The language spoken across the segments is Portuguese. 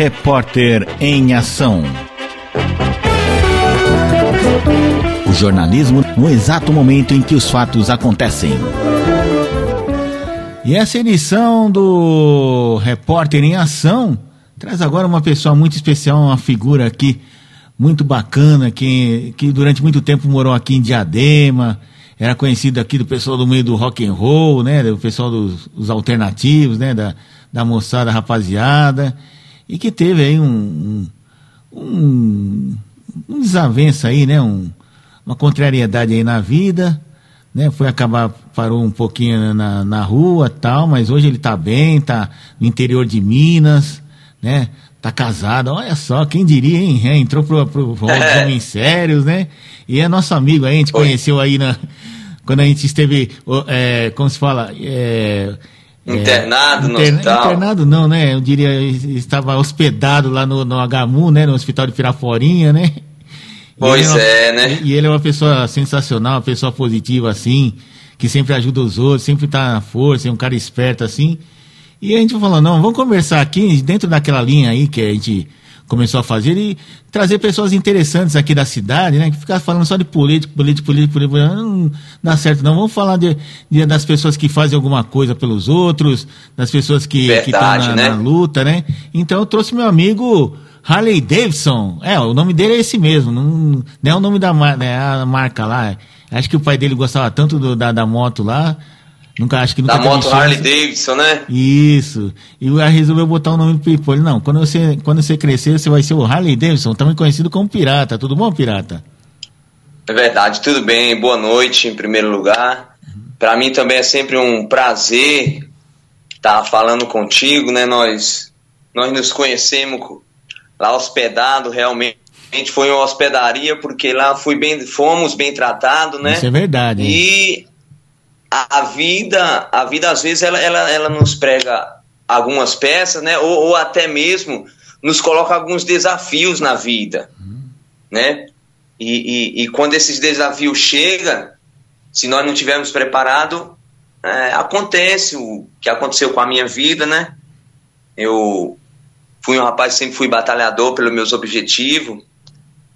Repórter em Ação. O jornalismo no exato momento em que os fatos acontecem. E essa edição do Repórter em Ação traz agora uma pessoa muito especial, uma figura aqui muito bacana, que, que durante muito tempo morou aqui em Diadema, era conhecido aqui do pessoal do meio do rock and roll, né, do pessoal dos, dos alternativos, né, da, da moçada rapaziada, e que teve aí um, um, um, um desavenço aí, né, um, uma contrariedade aí na vida, né, foi acabar, parou um pouquinho na, na rua tal, mas hoje ele está bem, está no interior de Minas, né, tá casado, olha só, quem diria, hein? É, entrou pro, pro dos é. homens sérios, né? E é nosso amigo aí, a gente Oi. conheceu aí na, quando a gente esteve, é, como se fala, é, é internado no hospital. Internado não, né? Eu diria, estava hospedado lá no, no HMU, né? No Hospital de Piraforinha, né? Pois é, uma, é, né? E ele é uma pessoa sensacional, uma pessoa positiva, assim, que sempre ajuda os outros, sempre tá na força, é um cara esperto, assim. E a gente falou, não, vamos conversar aqui dentro daquela linha aí que a gente começou a fazer e trazer pessoas interessantes aqui da cidade, né? Que ficar falando só de político, político, político, político, não dá certo não. Vamos falar de, de das pessoas que fazem alguma coisa pelos outros, das pessoas que estão na, né? na, luta, né? Então eu trouxe meu amigo Harley Davidson. É, o nome dele é esse mesmo, não, não é o nome da né, a marca lá. Acho que o pai dele gostava tanto do, da, da moto lá. Nunca, acho que nunca da moto Harley Davidson, né? Isso. E o resolveu botar o nome do Pipo. Ele, não, quando você, quando você crescer, você vai ser o Harley Davidson, também conhecido como Pirata. Tudo bom, Pirata? É verdade, tudo bem. Boa noite, em primeiro lugar. Para mim também é sempre um prazer estar falando contigo, né? Nós, nós nos conhecemos lá hospedado, realmente foi uma hospedaria porque lá fui bem, fomos bem tratados, né? Isso é verdade. E a, vida, a vida às vezes ela, ela, ela nos prega algumas peças, né? Ou, ou até mesmo nos coloca alguns desafios na vida, uhum. né? E, e, e, quando esses desafios chegam, se nós não tivermos preparado, é, acontece o que aconteceu com a minha vida, né? Eu fui um rapaz sempre fui batalhador pelos meus objetivos,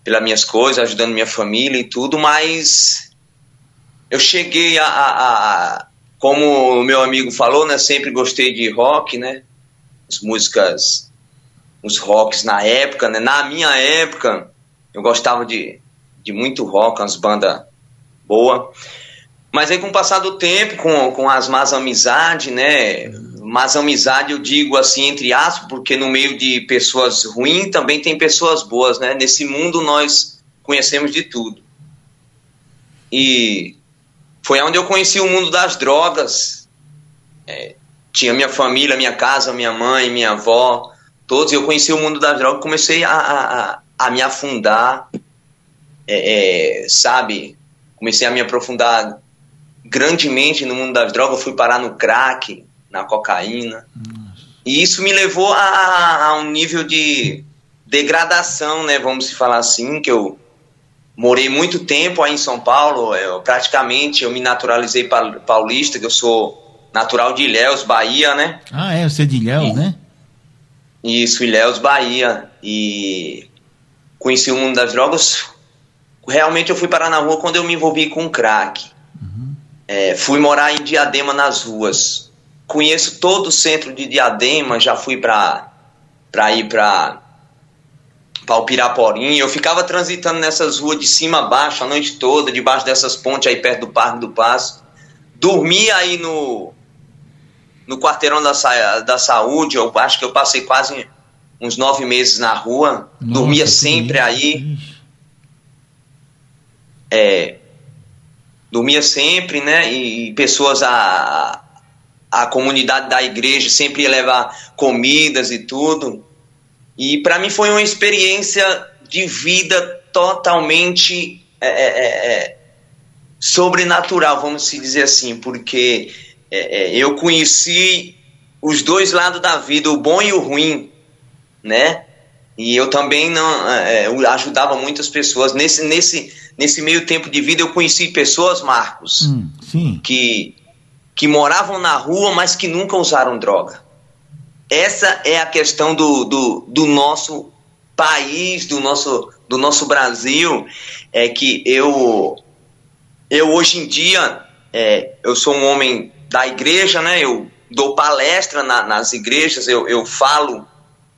pelas minhas coisas, ajudando minha família e tudo, mas eu cheguei a, a, a, como o meu amigo falou, né, sempre gostei de rock, né, as músicas, os rocks na época, né, na minha época eu gostava de, de muito rock, umas bandas boas, mas aí com o passar do tempo, com, com as más amizades, né, más amizade eu digo assim entre aspas, porque no meio de pessoas ruins também tem pessoas boas, né, nesse mundo nós conhecemos de tudo. E foi onde eu conheci o mundo das drogas. É, tinha minha família, minha casa, minha mãe, minha avó, todos. Eu conheci o mundo das drogas, comecei a, a, a me afundar, é, é, sabe? Comecei a me aprofundar grandemente no mundo das drogas. Fui parar no crack, na cocaína. E isso me levou a, a um nível de degradação, né? Vamos falar assim, que eu morei muito tempo aí em São Paulo, eu, praticamente eu me naturalizei paulista, que eu sou natural de Ilhéus, Bahia, né? Ah, é, você é de Ilhéus, e, né? Isso, Ilhéus, Bahia. E conheci o mundo das drogas. Realmente eu fui parar na rua quando eu me envolvi com crack. Uhum. É, fui morar em Diadema nas ruas. Conheço todo o centro de Diadema, já fui para ir para para o. Eu ficava transitando nessas ruas de cima a baixo a noite toda, debaixo dessas pontes aí perto do Parque do Passo. Dormia aí no, no quarteirão da, da saúde. Eu acho que eu passei quase uns nove meses na rua. Nossa, Dormia sempre aí. É, dormia sempre, né? E, e pessoas a, a comunidade da igreja sempre ia levar comidas e tudo. E para mim foi uma experiência de vida totalmente é, é, é, é sobrenatural, vamos se dizer assim, porque é, eu conheci os dois lados da vida, o bom e o ruim, né? E eu também não eu ajudava muitas pessoas nesse nesse nesse meio tempo de vida eu conheci pessoas, Marcos, hum, que que moravam na rua, mas que nunca usaram droga. Essa é a questão do, do, do nosso país, do nosso, do nosso Brasil, é que eu, eu hoje em dia, é, eu sou um homem da igreja, né? Eu dou palestra na, nas igrejas, eu, eu falo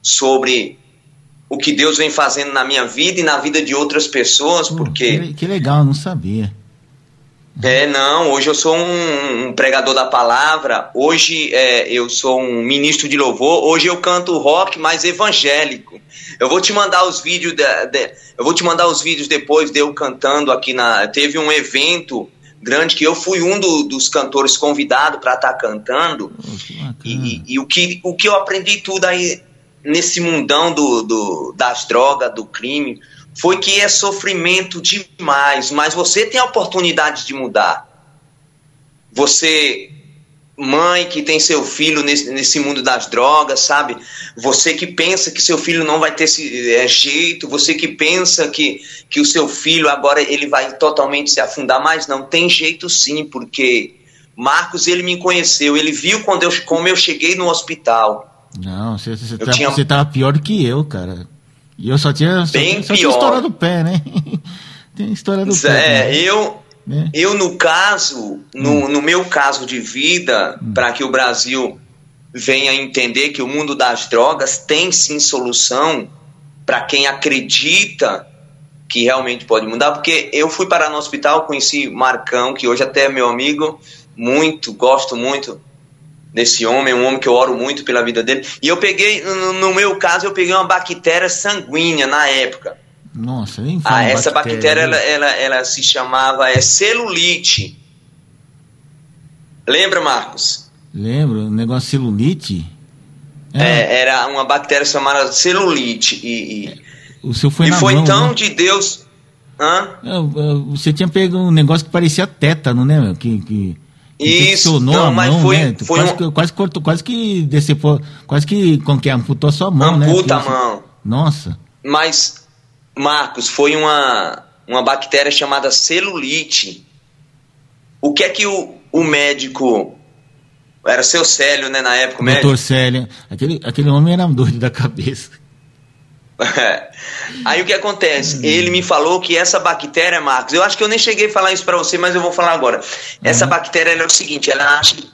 sobre o que Deus vem fazendo na minha vida e na vida de outras pessoas, porque... Que, que legal, não sabia. É, não, hoje eu sou um, um pregador da palavra, hoje é, eu sou um ministro de louvor, hoje eu canto rock, mas evangélico. Eu vou te mandar os vídeos, de, de, eu vou te mandar os vídeos depois de eu cantando aqui na. Teve um evento grande que eu fui um do, dos cantores convidado para estar tá cantando. Oh, e, e, o, que, o que eu aprendi tudo aí nesse mundão do, do, das drogas, do crime, foi que é sofrimento demais, mas você tem a oportunidade de mudar. Você, mãe que tem seu filho nesse, nesse mundo das drogas, sabe? Você que pensa que seu filho não vai ter esse, é, jeito, você que pensa que, que o seu filho agora ele vai totalmente se afundar, mas não, tem jeito sim, porque Marcos ele me conheceu, ele viu quando eu, como eu cheguei no hospital. Não, você, você, tá, pior do que eu, cara. E eu só tinha, só, Bem só pior. tinha história do pé, né? Tem história do pé. É, né? eu, né? eu no caso, no, hum. no meu caso de vida, hum. para que o Brasil venha entender que o mundo das drogas tem sim solução para quem acredita que realmente pode mudar, porque eu fui parar no hospital, conheci Marcão, que hoje até é meu amigo, muito, gosto muito desse homem, um homem que eu oro muito pela vida dele. E eu peguei, no, no meu caso, eu peguei uma bactéria sanguínea na época. Nossa, nem Ah, essa bactéria, ela, ela, ela, se chamava é, celulite. Lembra, Marcos? Lembro, o negócio celulite? É. é, era uma bactéria chamada celulite. E, e, o seu foi e na foi mão, tão né? de Deus. Hã? Você tinha pego um negócio que parecia tétano, né? Que, que isso, não, mas mão, foi, né? foi quase, um... que, quase cortou, quase que decepou, quase que, como que é, amputou a sua mão, Amputa né? Amputa a mão. Nossa. Mas, Marcos, foi uma, uma bactéria chamada celulite. O que é que o, o médico, era seu Célio, né, na época, o Doutor médico? Célio, aquele, aquele homem era doido da cabeça. Aí o que acontece? Hum. Ele me falou que essa bactéria, Marcos, eu acho que eu nem cheguei a falar isso para você, mas eu vou falar agora. Essa uhum. bactéria é o seguinte, ela age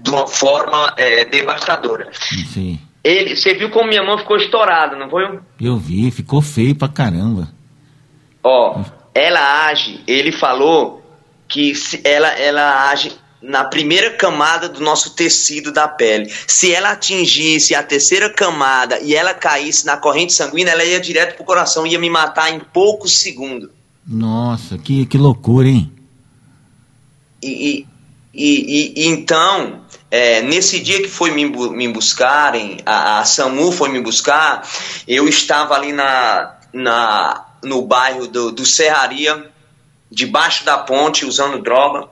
de uma forma é, devastadora. Sim. Ele, você viu como minha mão ficou estourada, não foi? Eu vi, ficou feio pra caramba. Ó, ela age, ele falou que ela, ela age na primeira camada do nosso tecido da pele. Se ela atingisse a terceira camada e ela caísse na corrente sanguínea, ela ia direto pro coração e ia me matar em poucos segundos. Nossa, que, que loucura, hein? E, e, e, e então, é, nesse dia que foi me, me buscarem, a, a SAMU foi me buscar, eu estava ali na, na, no bairro do, do Serraria, debaixo da ponte, usando droga.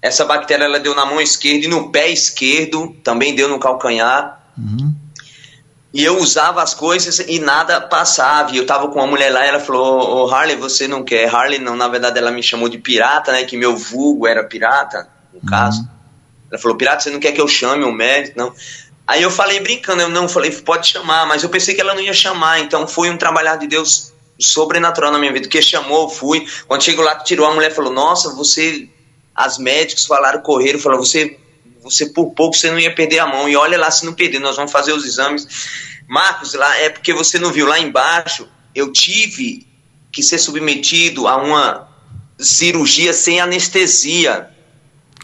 Essa bactéria ela deu na mão esquerda e no pé esquerdo, também deu no calcanhar. Uhum. E eu usava as coisas e nada passava. E eu tava com uma mulher lá e ela falou: Ô Harley, você não quer? Harley, não, na verdade ela me chamou de pirata, né? Que meu vulgo era pirata, no uhum. caso. Ela falou: Pirata, você não quer que eu chame o médico? Não. Aí eu falei brincando, eu não falei, pode chamar, mas eu pensei que ela não ia chamar, então foi um trabalhar de Deus sobrenatural na minha vida, que chamou, fui. Quando chegou lá, tirou a mulher falou: Nossa, você as médicos falaram, correram, falaram, você, você por pouco você não ia perder a mão, e olha lá se não perder, nós vamos fazer os exames. Marcos, lá é porque você não viu, lá embaixo eu tive que ser submetido a uma cirurgia sem anestesia.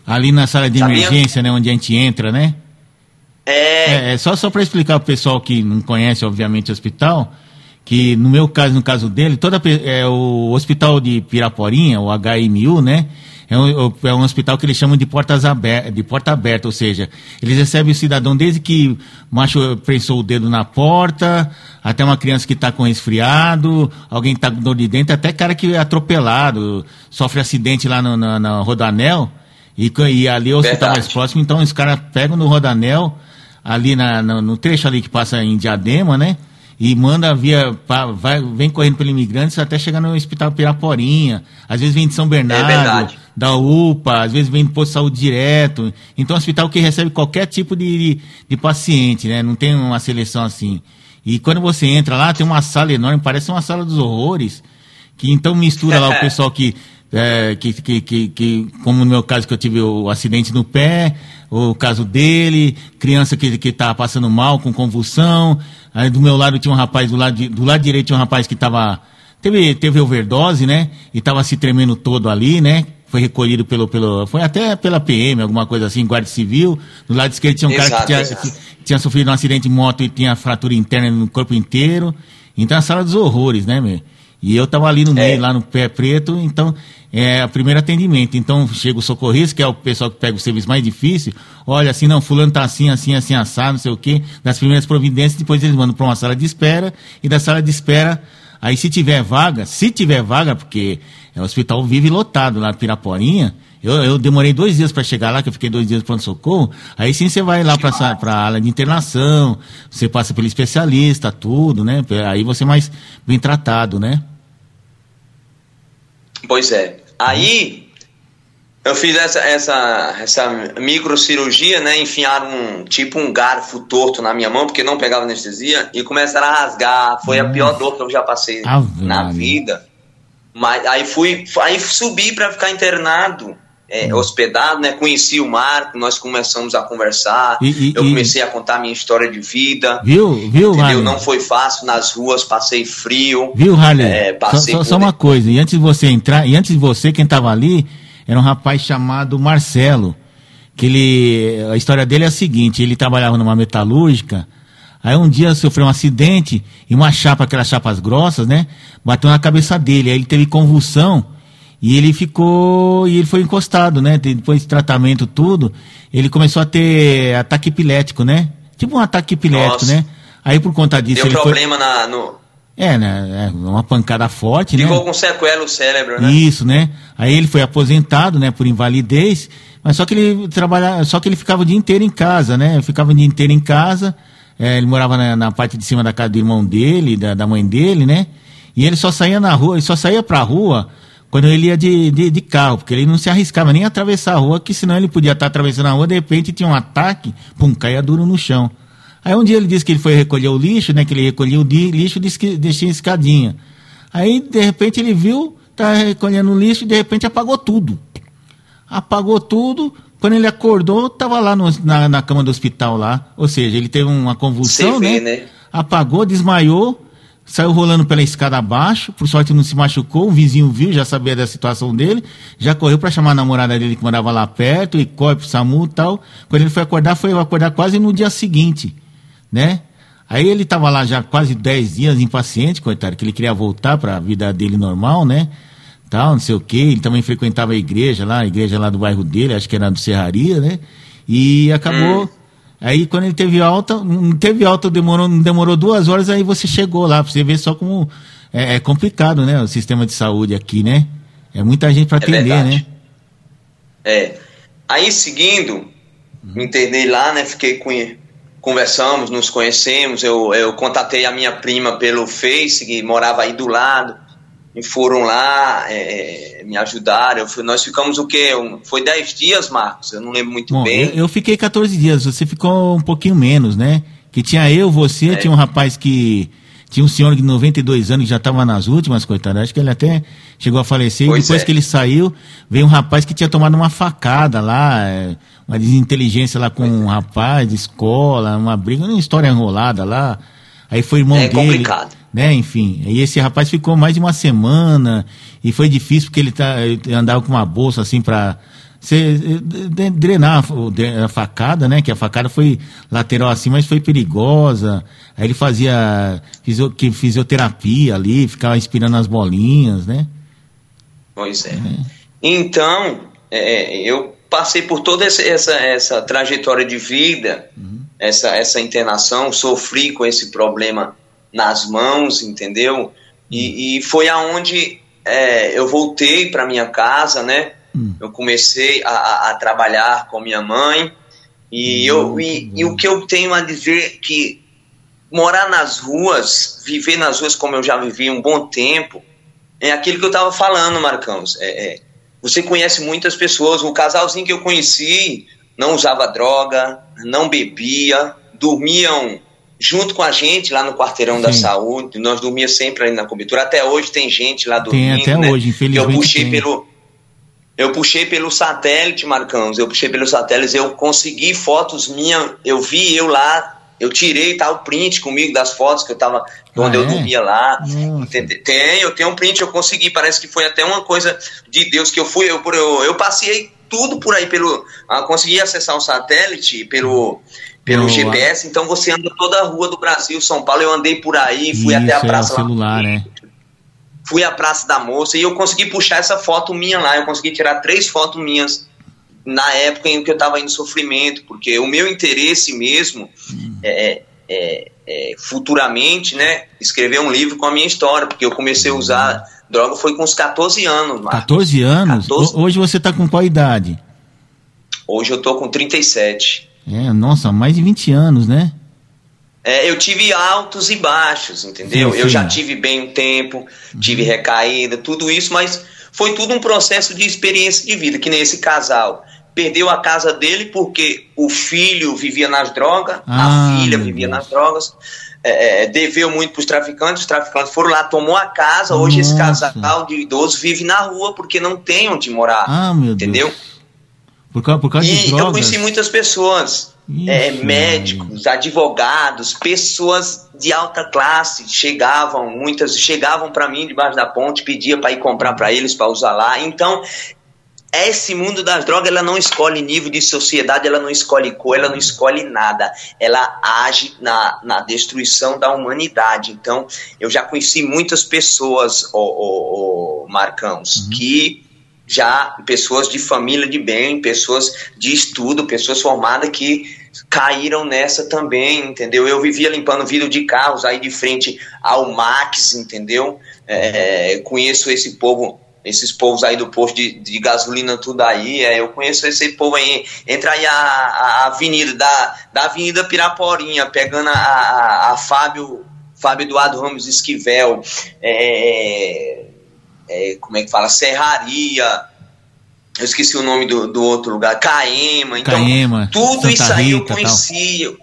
Ali na sala de Sabia? emergência, né, onde a gente entra, né? É. é, é só só para explicar para o pessoal que não conhece, obviamente, o hospital, que no meu caso, no caso dele, toda é o hospital de Piraporinha, o HMU, né? É um, é um hospital que eles chamam de, portas abertas, de porta aberta, ou seja, eles recebem o cidadão desde que o macho prensou o dedo na porta, até uma criança que está com resfriado, alguém que está com dor de dente, até cara que é atropelado, sofre acidente lá no, na, na Rodanel, e, e ali é o hospital Verdade. mais próximo, então os caras pegam no Rodanel, ali na, no, no trecho ali que passa em Diadema, né? E manda via, vai, vem correndo pelo imigrantes até chegar no hospital Piraporinha. Às vezes vem de São Bernardo, é da UPA, às vezes vem do posto de saúde direto. Então, é um hospital que recebe qualquer tipo de, de, de paciente, né? Não tem uma seleção assim. E quando você entra lá, tem uma sala enorme, parece uma sala dos horrores, que então mistura lá o pessoal que é, que, que, que, que, como no meu caso que eu tive o acidente no pé, o caso dele, criança que que tá passando mal com convulsão, aí do meu lado tinha um rapaz do lado do lado direito tinha um rapaz que estava teve teve overdose, né? E estava se tremendo todo ali, né? Foi recolhido pelo pelo foi até pela PM, alguma coisa assim, guarda civil. Do lado esquerdo tinha um exato, cara que tinha, que tinha, sofrido um acidente de moto e tinha fratura interna no corpo inteiro. Então a sala dos horrores, né, meu? E eu estava ali no meio, é. lá no pé preto, então é o primeiro atendimento. Então chega o socorrista, que é o pessoal que pega o serviço mais difícil, olha assim, não, fulano tá assim, assim, assim, assado, não sei o quê, das primeiras providências, depois eles mandam para uma sala de espera, e da sala de espera, aí se tiver vaga, se tiver vaga, porque é, o hospital vive lotado lá no Piraporinha, eu, eu demorei dois dias para chegar lá, que eu fiquei dois dias pronto-socorro. Aí sim você vai lá para a ala de internação, você passa pelo especialista, tudo, né? Aí você é mais bem tratado, né? Pois é. Aí eu fiz essa, essa, essa microcirurgia, né? Enfiaram um, tipo um garfo torto na minha mão, porque não pegava anestesia, e começaram a rasgar. Foi a pior dor que eu já passei ah, na vida. Mas aí fui, aí subi para ficar internado é, hospedado, né? Conheci o Marco, nós começamos a conversar. E, e, eu comecei a contar minha história de vida. Viu, viu, entendeu? Não foi fácil nas ruas, passei frio. Viu, Harley? É, passei só, só, uma coisa, e antes de você entrar, e antes de você, quem estava ali, era um rapaz chamado Marcelo. Que ele. A história dele é a seguinte: ele trabalhava numa metalúrgica. Aí um dia sofreu um acidente e uma chapa, aquelas chapas grossas, né? Bateu na cabeça dele. Aí ele teve convulsão e ele ficou, e ele foi encostado, né? Depois de tratamento tudo, ele começou a ter ataque epilético, né? Tipo um ataque epilético, Nossa. né? Aí por conta disso. Deu problema foi... na, no. É, né? É uma pancada forte, Ficou né? Ficou com sequela no cérebro, né? Isso, né? Aí ele foi aposentado, né? Por invalidez, mas só que ele trabalhava, só que ele ficava o dia inteiro em casa, né? Ficava o dia inteiro em casa. É, ele morava na, na, parte de cima da casa do irmão dele, da, da mãe dele, né? E ele só saía na rua, ele só saía pra rua quando ele ia de, de, de, carro, porque ele não se arriscava nem a atravessar a rua, que senão ele podia estar atravessando a rua, de repente tinha um ataque, pum, caía duro no chão. Aí um dia ele disse que ele foi recolher o lixo, né, que ele recolhia o lixo e deixou escadinha. Aí, de repente, ele viu, tá recolhendo o lixo e de repente apagou tudo. Apagou tudo, quando ele acordou, estava lá no, na, na, cama do hospital lá. Ou seja, ele teve uma convulsão, vê, né? né? Apagou, desmaiou, saiu rolando pela escada abaixo, por sorte não se machucou, o vizinho viu, já sabia da situação dele, já correu para chamar a namorada dele que morava lá perto, e corre pro SAMU e tal. Quando ele foi acordar, foi acordar quase no dia seguinte, né? Aí ele estava lá já quase 10 dias impaciente, coitado, que ele queria voltar para a vida dele normal, né? Tal, não sei o quê. Ele também frequentava a igreja lá, a igreja lá do bairro dele, acho que era do Serraria, né? E acabou hum. Aí quando ele teve alta, não teve alta, demorou, demorou duas horas, aí você chegou lá, pra você ver só como é, é complicado, né? O sistema de saúde aqui, né? É muita gente para é atender, verdade. né? É. Aí seguindo, me internei lá, né? Fiquei com. Conversamos, nos conhecemos. Eu, eu contatei a minha prima pelo Face, que morava aí do lado e foram lá é, é, me ajudaram. Fui, nós ficamos o quê? Um, foi 10 dias, Marcos? Eu não lembro muito Bom, bem. Eu, eu, fiquei 14 dias, você ficou um pouquinho menos, né? Que tinha eu, você, é. tinha um rapaz que. Tinha um senhor de 92 anos que já estava nas últimas, coitado. Acho que ele até chegou a falecer. Pois e depois é. que ele saiu, veio um rapaz que tinha tomado uma facada lá, é, uma desinteligência lá com um rapaz de escola, uma briga, uma história enrolada lá. Aí foi irmão é dele. Complicado né? Enfim, e esse rapaz ficou mais de uma semana e foi difícil porque ele, tá, ele andava com uma bolsa assim para drenar a facada, né? Que a facada foi lateral assim, mas foi perigosa. Aí ele fazia fisioterapia ali, ficava inspirando as bolinhas, né? Pois é. é. Então, é, eu passei por toda essa, essa, essa trajetória de vida, uhum. essa, essa internação, sofri com esse problema nas mãos, entendeu? E, e foi aonde é, eu voltei para minha casa, né? Hum. Eu comecei a, a, trabalhar com minha mãe e, hum. eu, e, e, o que eu tenho a dizer que morar nas ruas, viver nas ruas como eu já vivi um bom tempo, é aquilo que eu estava falando, Marcãos. É, é, você conhece muitas pessoas. O casalzinho que eu conheci não usava droga, não bebia, dormiam junto com a gente lá no quarteirão Sim. da saúde. Nós dormíamos sempre ali na cobertura. Até hoje tem gente lá dormindo. Tem até né? hoje, infelizmente. Eu puxei tem. pelo eu puxei pelo satélite, Marcãos. Eu puxei pelo satélite. Eu consegui fotos minhas. Eu vi eu lá. Eu tirei tal tá, print comigo das fotos que eu tava onde ah, eu é? dormia lá. Tem, eu tenho um print, eu consegui. Parece que foi até uma coisa de Deus que eu fui. Eu, eu, eu passei tudo por aí pelo. Ah, consegui acessar o satélite pelo pelo. GPS, então você anda toda a rua do Brasil, São Paulo, eu andei por aí, fui Isso, até a praça é o celular, lá, né? Fui à Praça da Moça e eu consegui puxar essa foto minha lá, eu consegui tirar três fotos minhas na época em que eu estava em sofrimento, porque o meu interesse mesmo hum. é, é, é, futuramente, né, escrever um livro com a minha história, porque eu comecei a usar droga foi com uns 14 anos. Marcos. 14 anos? 14... Hoje você está com qual idade? Hoje eu tô com 37. É, nossa, mais de 20 anos, né? É, eu tive altos e baixos, entendeu? Sim, sim. Eu já tive bem um tempo, tive uhum. recaída, tudo isso, mas foi tudo um processo de experiência de vida, que nem esse casal. Perdeu a casa dele porque o filho vivia nas drogas, ah, a filha vivia Deus. nas drogas, é, é deveu muito para os traficantes, os traficantes foram lá, tomou a casa, hoje Nossa. esse casal de idosos vive na rua porque não tem onde morar, ah, entendeu? Deus. Por causa, por causa e de drogas? eu conheci muitas pessoas, é, médicos, advogados, pessoas de alta classe chegavam, muitas chegavam para mim debaixo da ponte, pedia para ir comprar para eles para usar lá. Então, esse mundo das drogas, ela não escolhe nível de sociedade, ela não escolhe cor, ela não escolhe nada. Ela age na, na destruição da humanidade. Então, eu já conheci muitas pessoas, o, o, o Marcãos, uhum. que já pessoas de família de bem, pessoas de estudo, pessoas formadas que caíram nessa também, entendeu? Eu vivia limpando vidro de carros aí de frente ao Max, entendeu? É, conheço esse povo, esses povos aí do posto de, de gasolina, tudo aí. É, eu conheço esse povo aí. Entra aí a, a avenida, da, da Avenida Piraporinha, pegando a, a, a Fábio, Fábio Eduardo Ramos Esquivel. É, é, como é que fala, Serraria, eu esqueci o nome do, do outro lugar, Caema, então Caema, tudo Santa isso aí Rita, eu conhecia.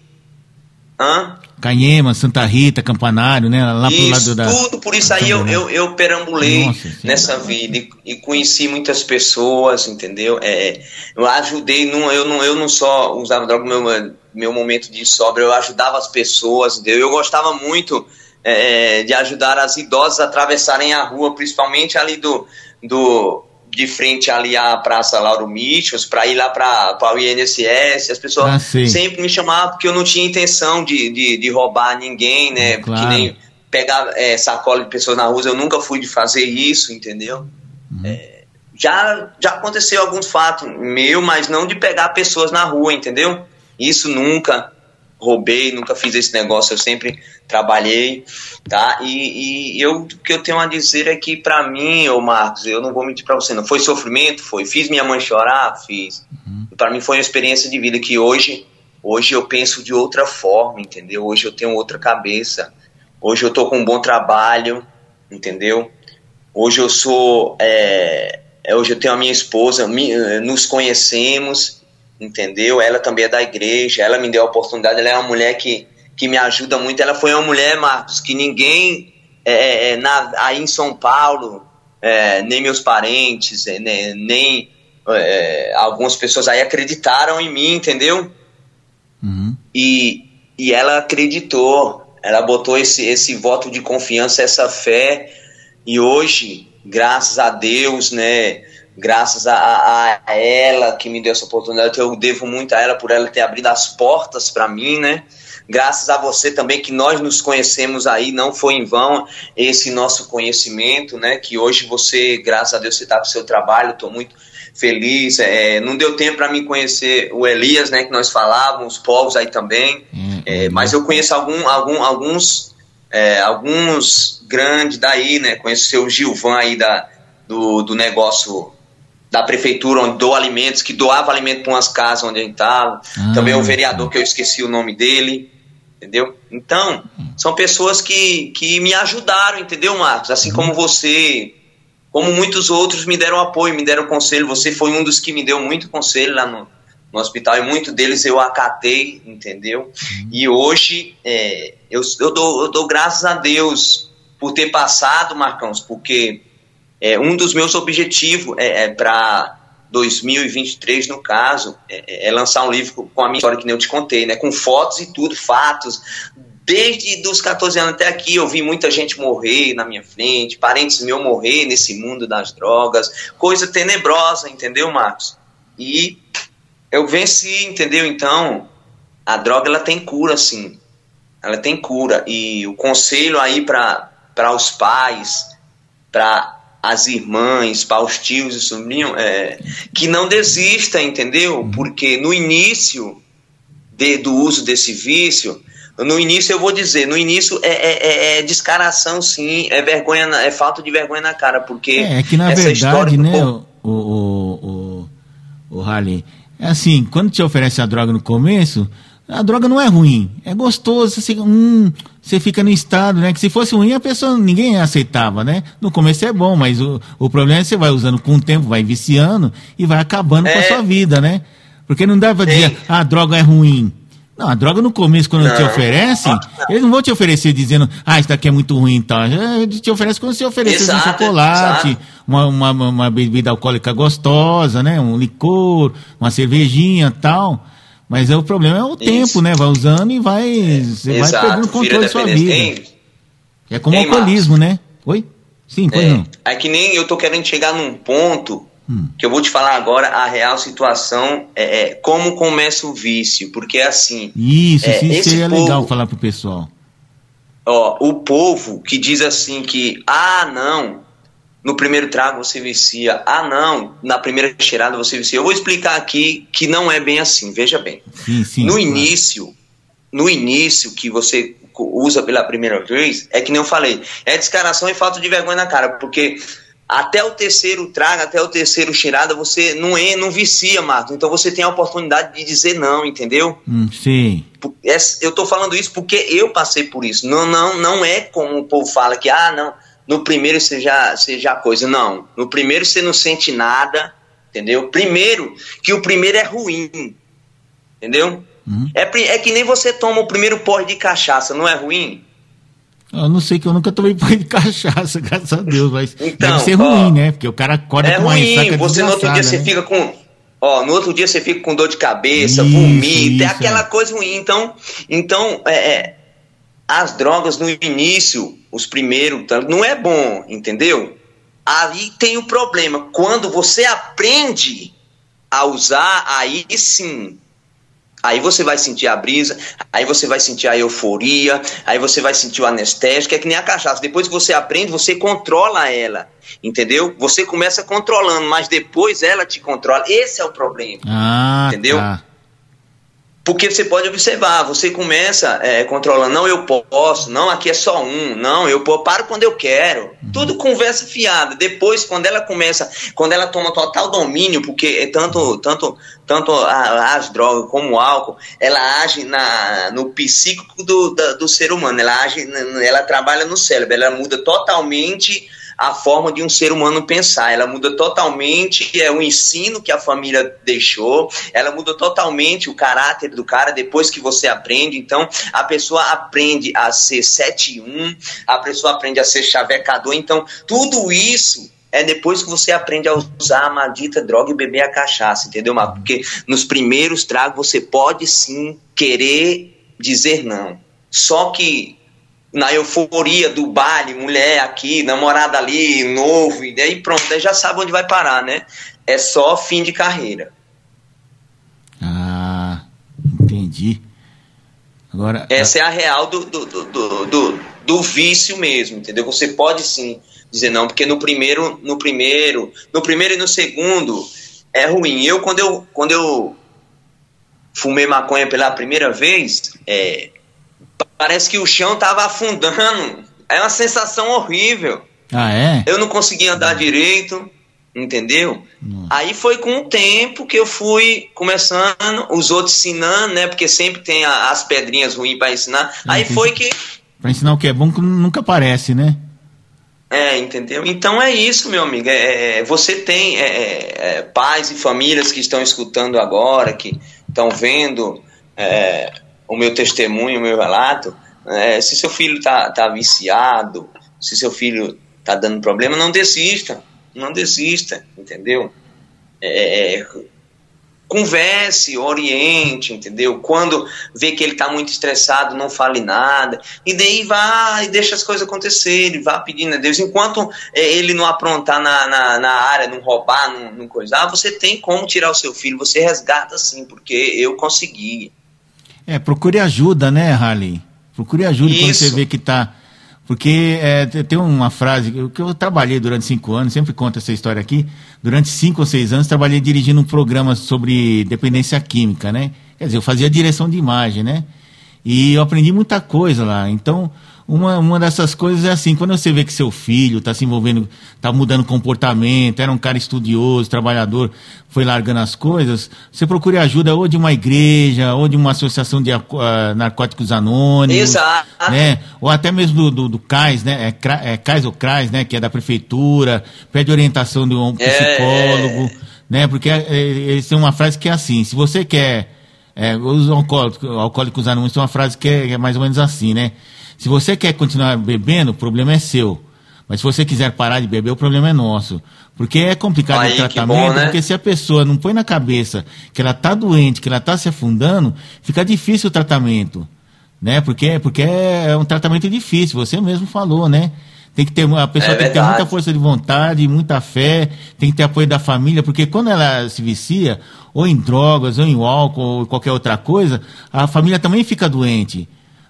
Hã? Caema, Santa Rita, Campanário, né? Lá isso, pro lado da. Tudo, por isso aí eu, eu, eu perambulei Nossa, nessa vida e, e, conheci muitas pessoas, entendeu? É, eu ajudei, não, eu, não, eu não só usava droga meu, meu momento de sobra, eu ajudava as pessoas, entendeu? Eu gostava muito é, de ajudar as idosas a atravessarem a rua, principalmente ali do, do de frente ali à Praça Lauro Michos, para ir lá para o INSS. As pessoas ah, sempre me chamavam porque eu não tinha intenção de, de, de roubar ninguém, né? Claro. Que nem pegar é, sacola de pessoas na rua, eu nunca fui de fazer isso, entendeu? Uhum. É, já, já aconteceu alguns fatos meu, mas não de pegar pessoas na rua, entendeu? Isso nunca roubei, nunca fiz esse negócio, eu sempre trabalhei, tá? E, e eu, o que eu tenho a dizer é que para mim, ô Marcos, eu não vou mentir para você, não foi sofrimento, foi, fiz minha mãe chorar, fiz. Uhum. Para mim foi uma experiência de vida que hoje, hoje eu penso de outra forma, entendeu? Hoje eu tenho outra cabeça. Hoje eu tô com um bom trabalho, entendeu? Hoje eu sou, é, hoje eu tenho a minha esposa, nos conhecemos, entendeu? Ela também é da igreja, ela me deu a oportunidade, ela é uma mulher que, que me ajuda muito. Ela foi uma mulher, Marcos, que ninguém é, é, é na, aí em São Paulo, é, nem meus parentes, é, nem, nem é, algumas pessoas aí acreditaram em mim, entendeu? Uhum. E, e ela acreditou, ela botou esse, esse voto de confiança, essa fé, e hoje, graças a Deus, né? Graças a, a, ela que me deu essa oportunidade, eu devo muito a ela por ela ter abrido as portas para mim, né? Graças a você também que nós nos conhecemos aí, não foi em vão esse nosso conhecimento, né? Que hoje você, graças a Deus, você está com o seu trabalho, estou muito feliz. É, não deu tempo para mim conhecer o Elias, né? Que nós falávamos, os povos aí também. Uhum. É, mas eu conheço algum, algum, alguns, é, alguns grandes daí, né? Conheço o seu Gilvan aí da, do, do negócio da prefeitura onde doa alimentos, que doava alimento para umas casas onde a gente estava. Ah, Também o vereador, que eu esqueci o nome dele. entendeu? Então, são pessoas que, que me ajudaram, entendeu, Marcos? Assim como você, como muitos outros me deram apoio, me deram conselho. Você foi um dos que me deu muito conselho lá no, no hospital e muito deles eu acatei, entendeu? E hoje é, eu, eu, dou, eu dou graças a Deus por ter passado, Marcãos, porque é, um dos meus objetivos é, é para 2023, no caso, é, é, lançar um livro com a minha história que nem eu te contei, né? Com fotos e tudo, fatos. Desde dos 14 anos até aqui, eu vi muita gente morrer na minha frente, parentes meus morrer nesse mundo das drogas, coisa tenebrosa, entendeu, Marcos? E eu venci, entendeu? Então, a droga ela tem cura, sim. Ela tem cura. E o conselho aí para os pais, para as irmãs, para os tios e sobrinhos, é, que não desista, entendeu? Porque no início de, do uso desse vício, no início eu vou dizer, no início é, é, é, é descaração sim, é vergonha, é falta de vergonha na cara, porque é, é que na verdade, né, o, o, o, o, o Harley, é assim, quando te oferece a droga no começo, a droga não é ruim, é gostoso, você, hum, você fica no estado, né? Que se fosse ruim, a pessoa, ninguém aceitava, né? No começo é bom, mas o, o problema é que você vai usando com o tempo, vai viciando e vai acabando é. com a é. sua vida, né? Porque não dá pra dizer, ah, a droga é ruim. Não, a droga no começo, quando não. te oferecem, eles não vão te oferecer dizendo, ah, isso daqui é muito ruim e tal. Eles te oferecem quando você oferece um chocolate, uma, uma, uma, bebida alcoólica gostosa, né? Um licor, uma cervejinha tal. Mas é, o problema é o Isso. tempo, né? Vai usando e vai. É, você exato, vai perdendo o controle da sua vida. Tem, é como o alcoolismo, né? Oi? Sim, pois é, não. É que nem eu tô querendo chegar num ponto hum. que eu vou te falar agora a real situação, é, é como começa o vício, porque é assim. Isso, é, isso seria povo, legal falar pro pessoal. Ó, o povo que diz assim que, ah, não, no primeiro trago você vicia. Ah, não, na primeira cheirada você vicia. Eu vou explicar aqui que não é bem assim, veja bem. Sim, sim, no claro. início, no início que você usa pela primeira vez, é que nem eu falei, é descaração e falta de vergonha na cara, porque até o terceiro trago, até o terceiro cheirada, você não é, não vicia, Marco. Então você tem a oportunidade de dizer não, entendeu? Hum, sim. Eu tô falando isso porque eu passei por isso. Não, não, não é como o povo fala que, ah, não, no primeiro você já, você já coisa. Não, no primeiro você não sente nada, entendeu? Primeiro, que o primeiro é ruim, entendeu? Uhum. É, é que nem você toma o primeiro porre de cachaça, não é ruim? Eu não sei que eu nunca tomei porre de cachaça, graças a Deus, mas então, deve ser ruim, ó, né? Porque o cara acorda é com uma ruim, você no outro dia né? você fica com ó, no outro dia você fica com dor de cabeça, isso, vomita, é isso, é aquela coisa ruim. Então, então é, é as drogas no início, os primeiros, não é bom, entendeu? Aí tem o problema. Quando você aprende a usar, aí sim. Aí você vai sentir a brisa, aí você vai sentir a euforia, aí você vai sentir o anestésico, é que nem a cachaça. Depois que você aprende, você controla ela, entendeu? Você começa controlando, mas depois ela te controla. Esse é o problema, ah, entendeu? Tá. Porque você pode observar, você começa é, controlando, não, eu posso, não, aqui é só um, não, eu paro quando eu quero. Uhum. Tudo conversa fiada. Depois, quando ela começa, quando ela toma total domínio, porque é tanto, tanto, tanto as drogas como o álcool, ela age na, no psíquico do, do ser humano, ela age, ela trabalha no cérebro, ela muda totalmente a forma de um ser humano pensar. Ela muda totalmente é o ensino que a família deixou, ela muda totalmente o caráter do cara depois que você aprende. Então, a pessoa aprende a ser 7-1, a pessoa aprende a ser chavecador. Então, tudo isso é depois que você aprende a usar a maldita droga e beber a cachaça, entendeu, Marco? Porque nos primeiros tragos você pode sim querer dizer não. Só que na euforia do baile, mulher aqui, namorada ali, novo, e daí pronto, aí já sabe onde vai parar, né? É só fim de carreira. Ah, entendi. Agora, Essa é a real do, do, do, do, do vício mesmo, entendeu? Você pode sim dizer não, porque no primeiro, no primeiro, no primeiro e no segundo é ruim. Eu quando eu quando eu fumei maconha pela primeira vez, é, Parece que o chão tava afundando. É uma sensação horrível. Ah, é? Eu não conseguia andar direito. Entendeu? Aí foi com o tempo que eu fui começando, os outros ensinando, né? Porque sempre tem a, as pedrinhas ruins para ensinar. Aí foi que. Para ensinar o que é bom que nunca aparece, né? É, entendeu? Então é isso, meu amigo. É, é você tem é, é, é, pais e famílias que estão escutando agora, que estão vendo é, o meu testemunho, o meu relato. se seu filho está tá viciado, se seu filho está dando problema, não desista. Não desista, entendeu? É, converse, oriente, entendeu? Quando vê que ele está muito estressado, não fale nada. E daí vá e deixa as coisas acontecerem, vá pedindo a Deus. Enquanto é, ele não aprontar na, na, na, área, não roubar, não, não coisar, você tem como tirar o seu filho, você resgata sim, porque eu consegui. É, procure ajuda, né, Harley? Procure ajuda Isso. quando você vê que está porque é, tem uma frase que eu trabalhei durante cinco anos, sempre conto essa história aqui. Durante cinco ou seis anos, trabalhei dirigindo um programa sobre dependência química, né? Quer dizer, eu fazia direção de imagem, né? E eu aprendi muita coisa lá. Então, uma, uma dessas coisas é assim, quando você vê que seu filho está se envolvendo, está mudando comportamento, era um cara estudioso, trabalhador, foi largando as coisas, você procure ajuda ou de uma igreja, ou de uma associação de uh, narcóticos anônimos. Exato. Né? Ou até mesmo do, do, do CAIS, né? É, é CAIS ou CRAIS, né? Que é da prefeitura, pede orientação de um é. psicólogo, é... né? Porque é, é, eles têm uma frase que é assim, se você quer. É, os alcoólicos, alcoólicos anônimos tem uma frase que é, é mais ou menos assim, né? Se você quer continuar bebendo, o problema é seu. Mas se você quiser parar de beber, o problema é nosso. Porque é complicado Aí, o tratamento, bom, né? porque se a pessoa não põe na cabeça que ela está doente, que ela está se afundando, fica difícil o tratamento. Né? Porque, porque é um tratamento difícil, você mesmo falou, né? Tem que ter, a pessoa é tem que ter muita força de vontade, muita fé, tem que ter apoio da família, porque quando ela se vicia, ou em drogas, ou em álcool, ou qualquer outra coisa, a família também fica doente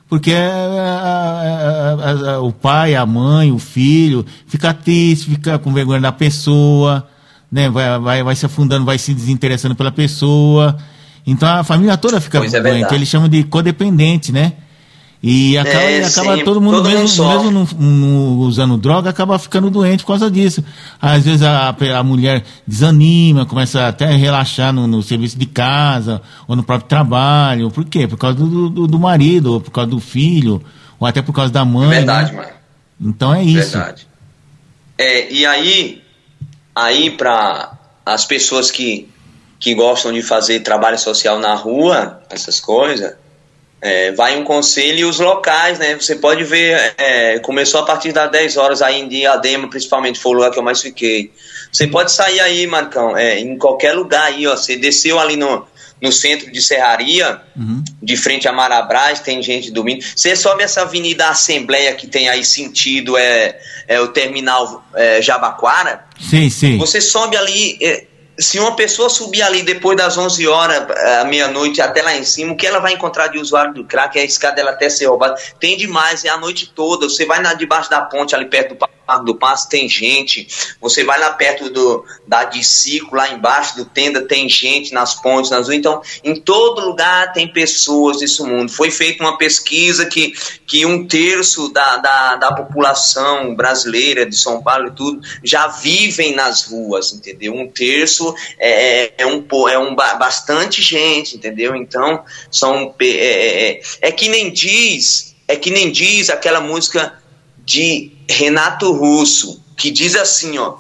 porque a, a, a, o pai, a mãe, o filho fica triste, fica com vergonha da pessoa, né? vai, vai, vai se afundando, vai se desinteressando pela pessoa. Então a família toda fica pois é doente. É Eles chamam de codependente, né? E acaba, é, acaba sim, todo mundo, todo mesmo, mundo mesmo não, usando droga, acaba ficando doente por causa disso. Às vezes a, a mulher desanima, começa até a relaxar no, no, serviço de casa, ou no próprio trabalho. Por quê? Por causa do, do, do marido, ou por causa do filho, ou até por causa da mãe. É verdade, né? mano. Então é isso. Verdade. É, e aí, aí para as pessoas que, que gostam de fazer trabalho social na rua, essas coisas é, vai um conselho e os locais, né? Você pode ver, é, começou a partir das 10 horas aí em Diadema, principalmente, foi o lugar que eu mais fiquei. Você pode sair aí, Marcão, é, em qualquer lugar aí, ó. Você desceu ali no, no centro de Serraria, uhum. de frente a Marabras, tem gente dormindo. Você sobe essa avenida Assembleia que tem aí sentido, é, é o terminal é, Jabaquara. Sim, sim. Você sobe ali, é, se uma pessoa subir ali depois das 11 horas, à meia-noite, até lá em cima, o que ela vai encontrar de usuário do crack é a escada dela até ser roubada. Tem demais, é a noite toda. Você vai na, debaixo da ponte, ali perto do Parque do Passo, tem gente. Você vai lá perto do, da Dicico, lá embaixo do Tenda, tem gente nas pontes, nas ruas. Então, em todo lugar tem pessoas desse mundo. Foi feita uma pesquisa que, que um terço da, da, da população brasileira de São Paulo e tudo já vivem nas ruas, entendeu? Um terço é, é, um, é um bastante gente, entendeu? Então, são. É, é, é, é que nem diz, é que nem diz aquela música de Renato Russo, que diz assim, ó.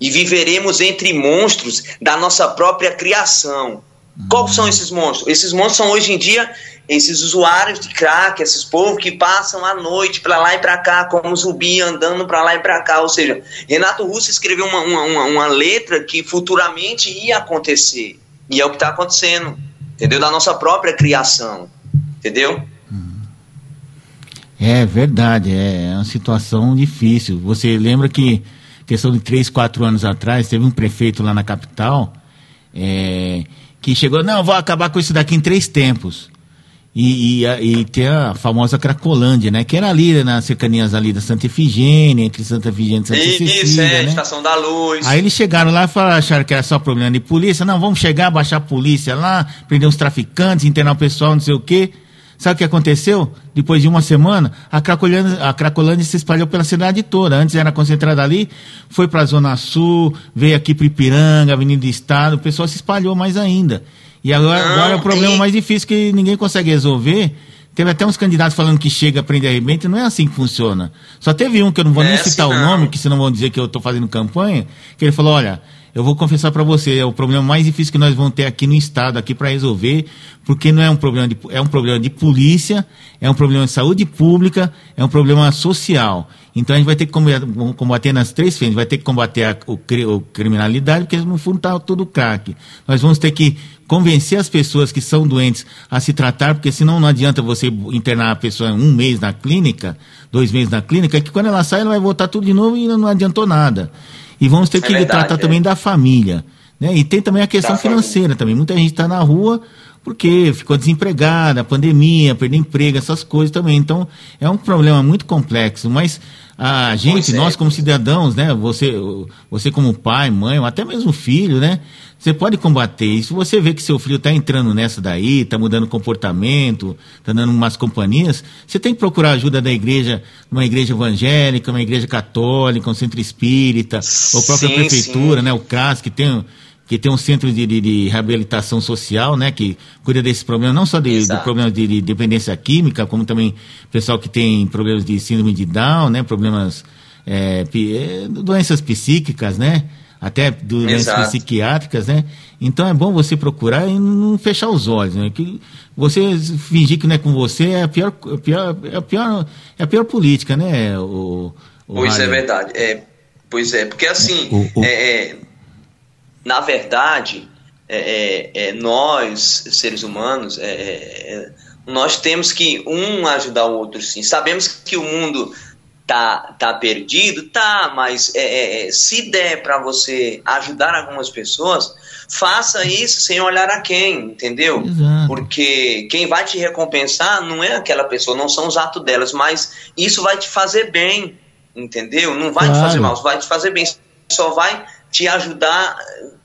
E viveremos entre monstros da nossa própria criação. Quais são esses monstros? Esses monstros são hoje em dia esses usuários de crack, esses povos que passam a noite para lá e para cá, como zumbi, andando para lá e para cá. Ou seja, Renato Russo escreveu uma, uma, uma, letra que futuramente ia acontecer. E é o que está acontecendo, entendeu? Da nossa própria criação, entendeu? É verdade, é uma situação difícil. Você lembra que, questão de três, quatro anos atrás, teve um prefeito lá na capital é, que chegou, não, vou acabar com isso daqui em três tempos. E, e, e, tem a famosa Cracolândia, né? Que era ali nas cercanias ali da Santa Efigênia, entre Santa Efigênia e Santa Cecília. Isso, é, né? Estação da Luz. Aí eles chegaram lá e falaram, acharam que era só problema de polícia. Não, vamos chegar, baixar a polícia lá, prender os traficantes, internar o pessoal, não sei o quê. Sabe o que aconteceu? Depois de uma semana, a Cracolândia, a Cracolândia se espalhou pela cidade toda. Antes era concentrada ali, foi para a Zona Sul, veio aqui para Ipiranga, Avenida do Estado, o pessoal se espalhou mais ainda. E agora, agora é o problema mais difícil que ninguém consegue resolver. Teve até uns candidatos falando que chega, prende arrebenta, não é assim que funciona. Só teve um que eu não vou é nem citar assim, o nome, que senão vão dizer que eu estou fazendo campanha, que ele falou, olha, eu vou confessar para você, é o problema mais difícil que nós vamos ter aqui no estado aqui para resolver, porque não é um problema de é um problema de polícia, é um problema de saúde pública, é um problema social. Então a gente vai ter que combater, nas três frentes, vai ter que combater a o, criminalidade, porque no fundo está tudo crack. Nós vamos ter que convencer as pessoas que são doentes a se tratar, porque senão não adianta você internar a pessoa um mês na clínica, dois meses na clínica, que quando ela sai ela vai voltar tudo de novo e não adiantou nada. E vamos ter é que verdade, tratar é. também da família. Né? E tem também a questão da financeira família. também. Muita gente está na rua porque ficou desempregada, pandemia, perdeu emprego, essas coisas também. Então, é um problema muito complexo, mas a gente, é. nós como cidadãos, né, você, você como pai, mãe, ou até mesmo filho, né, você pode combater. Se você vê que seu filho está entrando nessa daí, está mudando comportamento, está dando umas companhias, você tem que procurar ajuda da igreja, uma igreja evangélica, uma igreja católica, um centro espírita, ou a própria sim, prefeitura, sim. né, o CAS, que tem que tem um centro de, de, de, reabilitação social, né, que cuida desse problema, não só de, do problema de, de, dependência química, como também pessoal que tem problemas de síndrome de Down, né, problemas, é, é doenças psíquicas, né, até doenças psiquiátricas, né. Então é bom você procurar e não fechar os olhos, né, que você fingir que não é com você é a pior, é a pior, é a pior, é a pior política, né, o, o pois é verdade, é, pois é, porque assim, o, o... É, é na verdade, é, é, é, nós, seres humanos, é, é, nós temos que um ajudar o outro sim. Sabemos que o mundo tá, tá perdido, tá, mas se der para você ajudar algumas pessoas, faça isso sem olhar a quem, entendeu? Exato. Porque quem vai te recompensar não é aquela pessoa, não são os atos delas, mas isso vai te fazer bem, entendeu? Não vai claro. te fazer mal, vai te fazer bem. Só vai te ajudar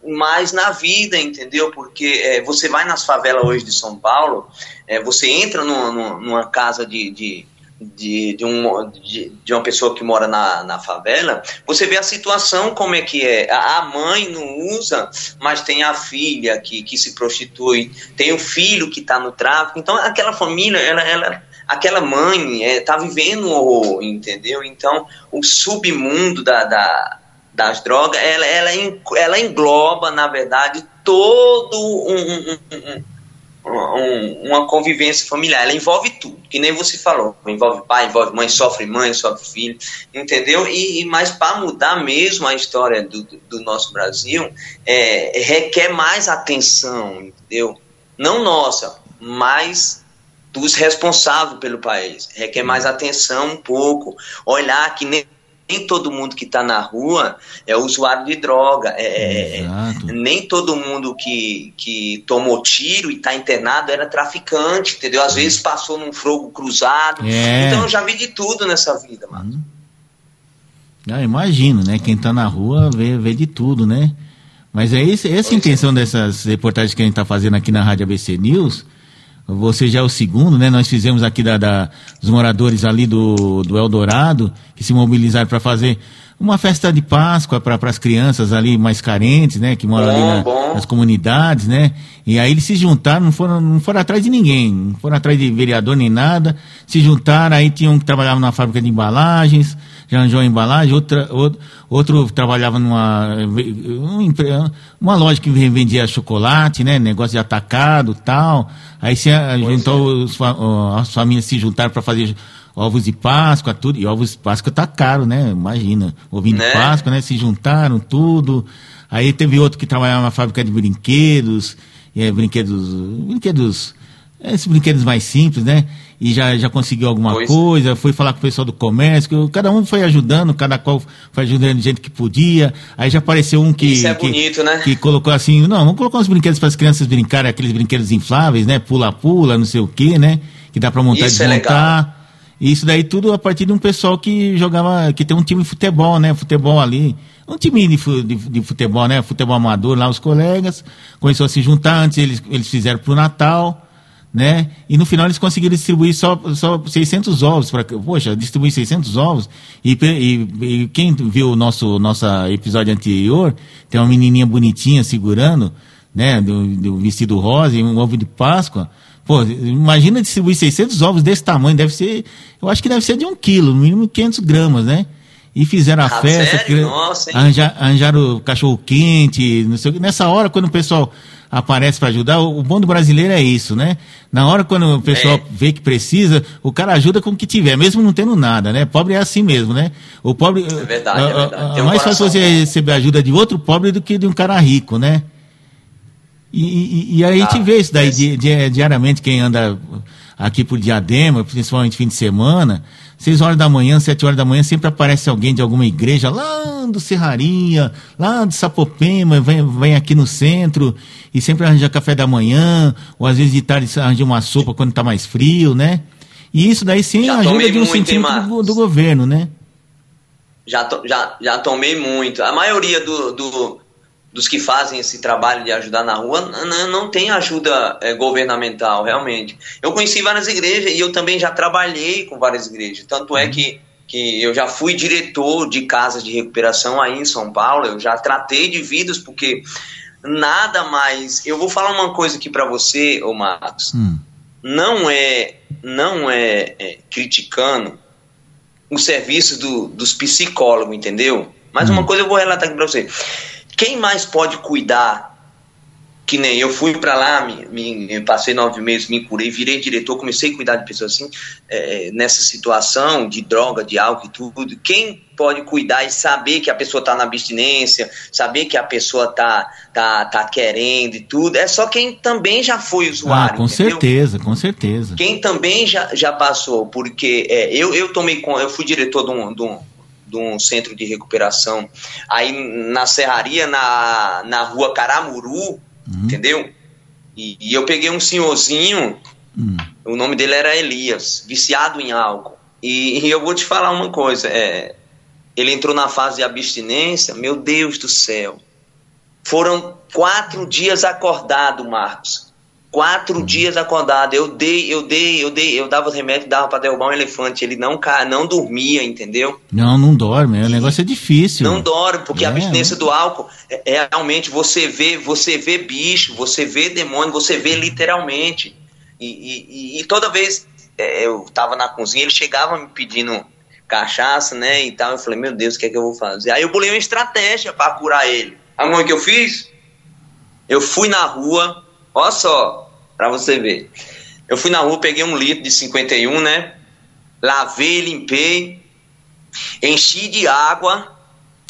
mais na vida, entendeu? Porque é, você vai nas favelas hoje de São Paulo, é, você entra numa, numa casa de, de, de, de, um, de, de, uma pessoa que mora na, na favela, você vê a situação como é que é. A mãe não usa, mas tem a filha que, que se prostitui, tem o filho que está no tráfico. Então, aquela família, ela, ela aquela mãe está é, vivendo um horror, entendeu? Então, o submundo da, da das drogas, ela, ela, ela engloba, na verdade, todo um, um, um, uma convivência familiar. Ela envolve tudo, que nem você falou. Envolve pai, envolve mãe, sofre mãe, sofre filho, entendeu? E, mas para mudar mesmo a história do, do nosso Brasil, é, requer mais atenção, entendeu? Não nossa, mas dos responsáveis pelo país. Requer mais atenção um pouco. Olhar que nem nem todo mundo que está na rua é usuário de droga. É, é, é nem todo mundo que, que tomou tiro e está internado era traficante, entendeu? Às vezes passou num fogo cruzado. É. Então eu já vi de tudo nessa vida, mano. Hum. Ah, imagino, né? Quem está na rua vê, vê de tudo, né? Mas é esse, essa a intenção dessas reportagens que a gente está fazendo aqui na Rádio ABC News você já é o segundo, né? Nós fizemos aqui da, da dos moradores ali do, do Eldorado, que se mobilizaram para fazer uma festa de Páscoa para as crianças ali mais carentes, né? Que moram bom, ali na, nas comunidades, né? E aí eles se juntaram, não foram, não foram atrás de ninguém, não foram atrás de vereador nem nada, se juntaram, aí tinha um que trabalhava na fábrica de embalagens, arranjou a embalagem, outra, outro, outro trabalhava numa uma loja que vendia chocolate, né? Negócio de atacado tal. Aí se juntou, é. as famílias se juntaram para fazer ovos de Páscoa, tudo. E ovos de Páscoa tá caro, né? Imagina. Ovinho né? de Páscoa, né? Se juntaram tudo. Aí teve outro que trabalhava na fábrica de brinquedos, é, brinquedos, brinquedos, esses brinquedos mais simples, né? E já, já conseguiu alguma pois. coisa, foi falar com o pessoal do comércio, cada um foi ajudando, cada qual foi ajudando gente que podia. Aí já apareceu um que. Isso é que, bonito, né? Que colocou assim, não, vamos colocar uns brinquedos para as crianças brincarem, aqueles brinquedos infláveis, né? Pula-pula, não sei o quê, né? Que dá para montar e desmontar. É isso daí tudo a partir de um pessoal que jogava, que tem um time de futebol, né? Futebol ali. Um time de, de, de futebol, né? Futebol amador lá, os colegas. Começou a se juntar. Antes eles, eles fizeram pro Natal. Né? E no final eles conseguiram distribuir só, só 600 ovos. Pra, poxa, distribuir 600 ovos. E, e, e quem viu o nosso nossa episódio anterior, tem uma menininha bonitinha segurando, né? Do, do vestido rosa e um ovo de Páscoa. Pô, imagina distribuir 600 ovos desse tamanho, deve ser, eu acho que deve ser de um quilo, no mínimo 500 gramas, né? E fizeram a ah, festa, que, Nossa, arranjar, arranjaram cachorro quente, não sei o que. Nessa hora, quando o pessoal aparece para ajudar. O, bom do brasileiro é isso, né? Na hora quando o pessoal é. vê que precisa, o cara ajuda com o que tiver, mesmo não tendo nada, né? Pobre é assim mesmo, né? O pobre. É verdade, é, é verdade. É mais fácil você receber ajuda de outro pobre do que de um cara rico, né? E, e, e aí ah, a gente vê isso daí di, di, diariamente, quem anda aqui por Diadema, principalmente fim de semana, seis horas da manhã, sete horas da manhã, sempre aparece alguém de alguma igreja lá do Serraria, lá do Sapopema, vem, vem aqui no centro e sempre arranja café da manhã, ou às vezes de tarde arranja uma sopa quando está mais frio, né? E isso daí sim já ajuda de um centímetro do, do, governo, né? Já, to, já, já tomei muito. A maioria do, do dos que fazem esse trabalho de ajudar na rua não tem ajuda é, governamental, realmente. Eu conheci várias igrejas e eu também já trabalhei com várias igrejas. Tanto é uhum. que, que eu já fui diretor de casas de recuperação aí em São Paulo, eu já tratei de vidas, porque nada mais. Eu vou falar uma coisa aqui para você, ô Marcos. Hum. Não é, não é, é, criticando o serviço do, dos psicólogos, entendeu? Mas hum. uma coisa eu vou relatar aqui para você. Quem mais pode cuidar? Que nem eu fui para lá, me, me, passei nove meses, me curei, virei diretor, comecei a cuidar de pessoas assim, é, nessa situação de droga, de álcool e tudo. Quem pode cuidar e saber que a pessoa está na abstinência, saber que a pessoa está tá, tá querendo e tudo, é só quem também já foi usuário. Ah, com entendeu? certeza, com certeza. Quem também já, já passou, porque é, eu, eu tomei eu fui diretor de um, de um de um centro de recuperação aí na Serraria, na, na rua Caramuru, uhum. entendeu? E, e, eu peguei um senhorzinho, uhum. o nome dele era Elias, viciado em álcool. E, e eu vou te falar uma coisa, é, ele entrou na fase de abstinência, meu Deus do céu. Foram quatro dias acordado, Marcos. Quatro uhum. dias acordado. Eu dei, eu dei, eu dei, eu dava remédio, dava para derrubar um elefante. Ele não não dormia, entendeu? Não, não dorme. O negócio é difícil. Não dorme, porque é. a abstinência do álcool é, é, realmente você vê, você vê bicho, você vê demônio, você vê literalmente. E, e, e toda vez é, eu tava na cozinha, ele chegava me pedindo cachaça, né, e tal. Eu falei, meu Deus, o que é que eu vou fazer? Aí eu bolei uma estratégia para curar ele. A mãe que eu fiz? Eu fui na rua Olha só, para você ver. Eu fui na rua, peguei um litro de 51, né? Lavei, limpei, enchi de água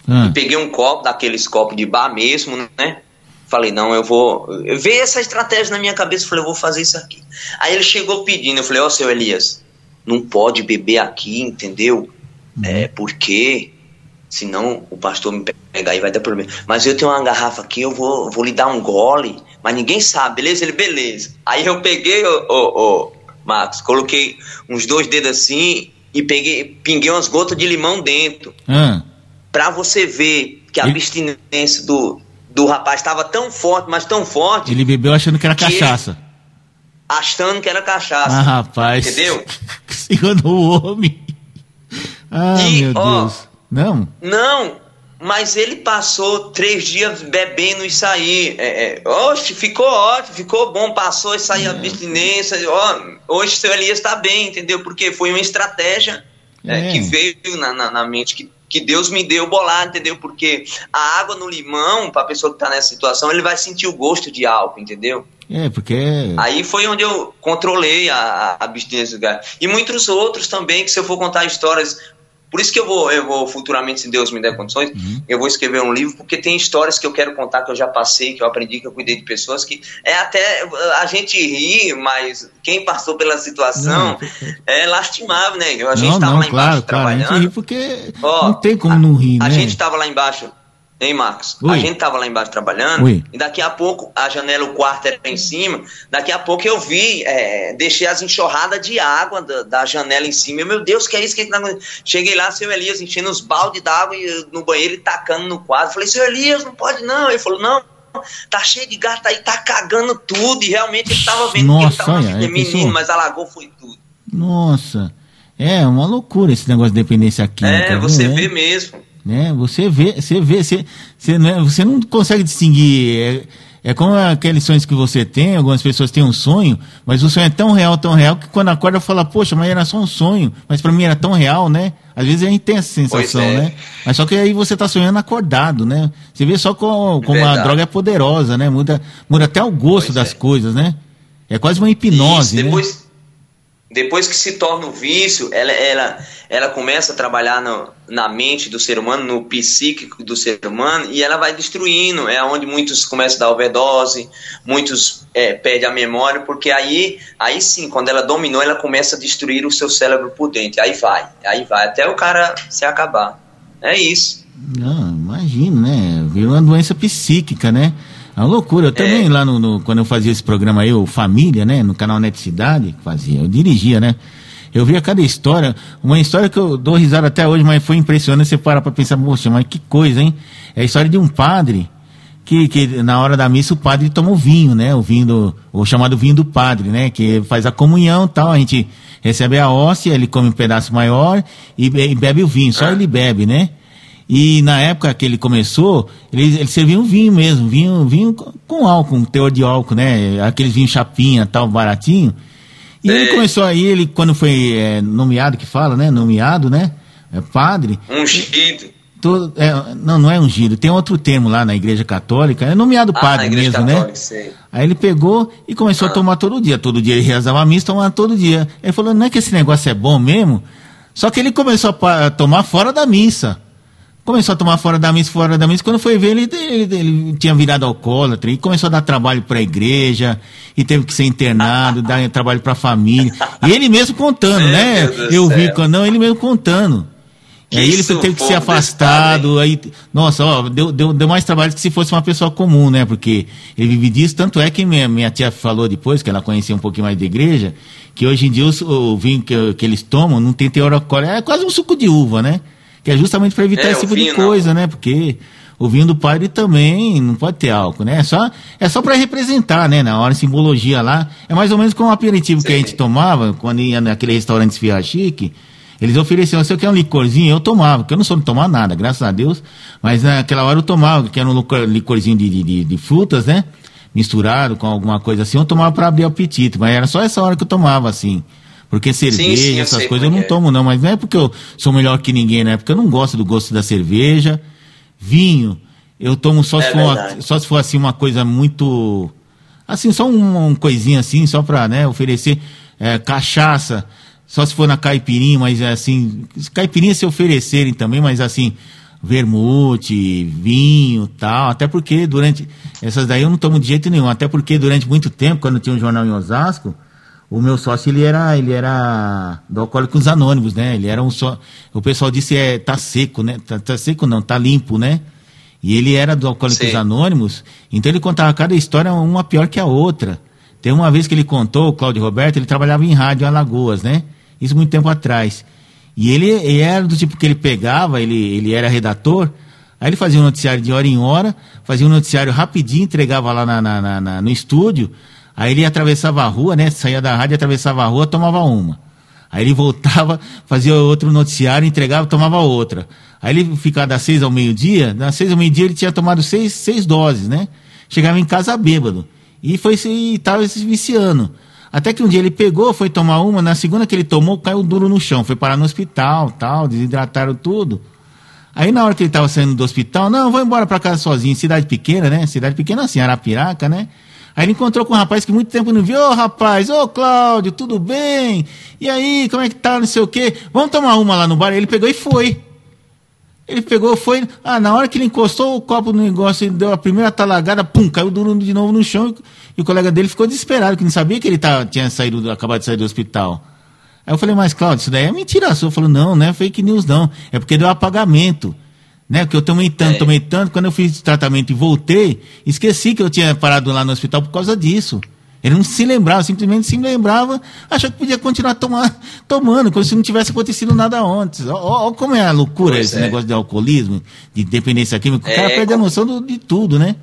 hum. peguei um copo, daqueles copos de bar mesmo, né? Falei, não, eu vou. Eu veio essa estratégia na minha cabeça, falei, eu vou fazer isso aqui. Aí ele chegou pedindo, eu falei, ó, oh, seu Elias, não pode beber aqui, entendeu? É, porque senão o pastor me pegar e vai dar problema. Mas eu tenho uma garrafa aqui, eu vou, vou lhe dar um gole mas ninguém sabe, beleza? Ele, beleza. Aí eu peguei, ô, ô, ô, Marcos, coloquei uns dois dedos assim e peguei, pinguei umas gotas de limão dentro. Hum. Pra você ver que a e... abstinência do, do rapaz estava tão forte, mas tão forte. Ele bebeu achando que era que cachaça. Ele, achando que era cachaça. Ah, rapaz. Entendeu? Se enganou o homem. Ah, e, meu ó, Deus. Não? Não, mas ele passou três dias bebendo isso aí. É, é, oxe, ficou ótimo, ficou bom, passou isso aí, a abstinência. Ó, hoje o seu Elias está bem, entendeu? Porque foi uma estratégia é. É, que veio na, na, na, mente, que, que Deus me deu bolar, entendeu? Porque a água no limão, para a pessoa que está nessa situação, ele vai sentir o gosto de álcool, entendeu? É, porque. Aí foi onde eu controlei a, a abstinência do gás. E muitos outros também, que se eu for contar histórias por isso que eu vou, eu vou futuramente, se Deus me der condições, uhum. eu vou escrever um livro, porque tem histórias que eu quero contar, que eu já passei, que eu aprendi, que eu cuidei de pessoas, que é até a gente ri, mas quem passou pela situação não, é lastimável, né? A gente estava lá embaixo claro, trabalhando. Claro, a gente ri porque Ó, não tem como a, não rir, né? A gente estava lá embaixo Hein, Marcos? Oi. A gente tava lá embaixo trabalhando Oi. e daqui a pouco a janela, o quarto era em cima. Daqui a pouco eu vi, é, deixei as enxurradas de água da, da, janela em cima. Eu, meu Deus, que é isso? Que é que tá... Cheguei lá, seu Elias, enchendo os baldes d'água no banheiro e tacando no quadro. Falei, seu Elias, não pode não. Ele falou, não, tá cheio de gato aí, tá cagando tudo. E realmente ele tava vendo Nossa, que ele tava olha, menino, pessoal. mas alagou foi tudo. Nossa. É uma loucura esse negócio de dependência química. É, você vê mesmo. Né? Você vê, você vê, você, você, não, é- você não consegue distinguir. É, é como aqueles sonhos que você tem, algumas pessoas têm um sonho, mas o sonho é tão real, tão real, que quando acorda fala, poxa, mas era só um sonho, mas para mim era tão real, né? Às vezes a gente tem essa sensação, é. né? Mas só que aí você tá sonhando acordado, né? Você vê só como, como a droga é poderosa, né? Muda, muda até o gosto Pois das é. coisas, né? É quase uma hipnose, Isso, né? Depois, que se torna um vício, ela, ela, ela começa a trabalhar no- na mente do ser humano, no psíquico do ser humano, e ela vai destruindo. É onde muitos começam a dar overdose, muitos é, perdem a memória, porque aí, aí sim, quando ela dominou, ela começa a destruir o seu cérebro por dentro. Aí vai, aí vai, até o cara se acabar. É isso. Não, imagino, né? Virou uma doença psíquica, né? É uma loucura. Eu também, lá no, no- quando eu fazia esse programa aí, o Família, né? No canal Net Cidade, que fazia, eu dirigia, né? Eu via cada história, uma história que eu dou risada até hoje, mas foi impressionante. Você para pra pensar, poxa, mas que coisa, hein? É a história de um padre que, que na hora da missa o padre toma o vinho, né? O vinho do, o chamado vinho do padre, né? Que faz a comunhão e tal, a gente recebe a hóstia, ele come um pedaço maior e, e bebe o vinho, só Ah. ele bebe, né? E na época que ele começou, ele, ele servia um vinho mesmo, vinho, vinho com- álcool, um teor de álcool, né? Aqueles vinhos chapinha, tal, baratinho. E ele começou aí, ele quando foi é, nomeado, que fala, né? Nomeado, né? É, padre, Ungido. todo, é, não, não é ungido, tem outro termo lá na igreja católica, é nomeado Ah, padre mesmo, católica, né? sei. Aí ele pegou e começou a Ah. tomar todo dia. Todo dia ele rezava a missa, tomava todo dia. Ele falou, não é que esse negócio é bom mesmo? Só que ele começou a a tomar fora da missa. Começou a tomar fora da missa, fora da missa. Quando foi ver, ele, ele, ele tinha virado alcoólatra e começou a dar trabalho para a igreja e teve que ser internado, dar trabalho para a família. E ele mesmo contando, Meu né? Deus Eu vi, céu. quando- não, ele mesmo contando. Que aí ele teve que ser afastado. Aí, nossa, ó, deu, deu, deu mais trabalho que se fosse uma pessoa comum, né? Porque ele vive disso. Tanto é que minha, minha tia falou depois, que ela conhecia um pouquinho mais da igreja, que hoje em dia os- o, vinho que, que eles tomam não tem teor alcoólico. É quase um suco de uva, né? Que é justamente para evitar É, esse tipo de vinho não. coisa, né? Porque o vinho do padre também não pode ter álcool, né? É só, é só para representar, né? Na hora, simbologia lá. É mais ou menos como o aperitivo que a Sim. gente tomava quando ia naquele restaurante esfirra chique. Eles ofereciam, você quer um licorzinho? Eu tomava, porque eu não sou de tomar nada, graças a Deus. Mas naquela hora eu tomava, que era um licor- licorzinho de, de, de- de frutas, né? Misturado com alguma coisa assim, eu tomava para abrir o apetite. Mas era só essa hora que eu tomava, assim. Porque cerveja, sim, eu essas coisas eu não é tomo, não. Mas não é porque eu sou melhor que ninguém, né? Porque eu não gosto do gosto da cerveja. Vinho, eu tomo só, É se, for uma- só se for assim uma coisa muito. Assim, só um, um coisinha assim, só pra né, oferecer é, cachaça, só se for na caipirinha, mas é assim, caipirinha se oferecerem também, mas assim, vermute, vinho tal, até porque durante, essas daí eu não tomo de jeito nenhum, até porque durante muito tempo, quando tinha um jornal em Osasco, o meu sócio, ele era, ele era do Alcoólicos Anônimos, né, ele era um só, o pessoal disse, é, tá seco, né, tá, tá seco não, tá limpo, né, e ele era do Alcoólicos Sim. Anônimos, então ele contava cada história uma pior que a outra. Tem uma vez que ele contou, o Cláudio Roberto, ele trabalhava em rádio em Alagoas, né? Isso muito tempo atrás. E ele, ele era do tipo que ele pegava, ele, ele era redator, aí ele fazia um noticiário de hora em hora, fazia um noticiário rapidinho, entregava lá na, na- na- na- no estúdio, aí ele atravessava a rua, né? Saía da rádio, atravessava a rua, tomava uma. Aí ele voltava, fazia outro noticiário, entregava, tomava outra. Aí ele ficava das seis ao meio-dia, das seis ao meio-dia ele tinha tomado seis, seis doses, né? Chegava em casa bêbado. E foi se e tava se viciando. Até que um dia ele pegou, foi tomar uma, na segunda que ele tomou, caiu duro no chão, foi parar no hospital, tal, desidrataram tudo. Aí na hora que ele estava saindo do hospital, não, vou embora para casa sozinho, cidade pequena, né? Cidade pequena assim, Arapiraca, né? Aí ele encontrou com um rapaz que muito tempo não viu, ô rapaz, ô Cláudio, tudo bem? E aí, como é que tá, não sei o quê? Vamos tomar uma lá no bar? Ele pegou e foi. Ele pegou, foi. Ah, na hora que ele encostou o copo no negócio, ele deu a primeira talagada, pum, caiu duro de novo no chão. E o colega dele ficou desesperado, que não sabia que ele tava, tinha saído, do- acabado de sair do hospital. Aí eu falei, mas Cláudio, isso daí é mentira sua. Falou, não, não é fake news, não. É porque deu apagamento. Né? Porque eu tomei tanto, É. tomei tanto, quando eu fiz tratamento e voltei, esqueci que eu tinha parado lá no hospital por causa disso. Ele não se lembrava, simplesmente se lembrava, achou que podia continuar tomar, tomando, como se não tivesse acontecido nada antes. Ó como é a loucura Pois esse é. negócio de alcoolismo, de dependência química. O É, cara perde a como- noção do- de tudo, né?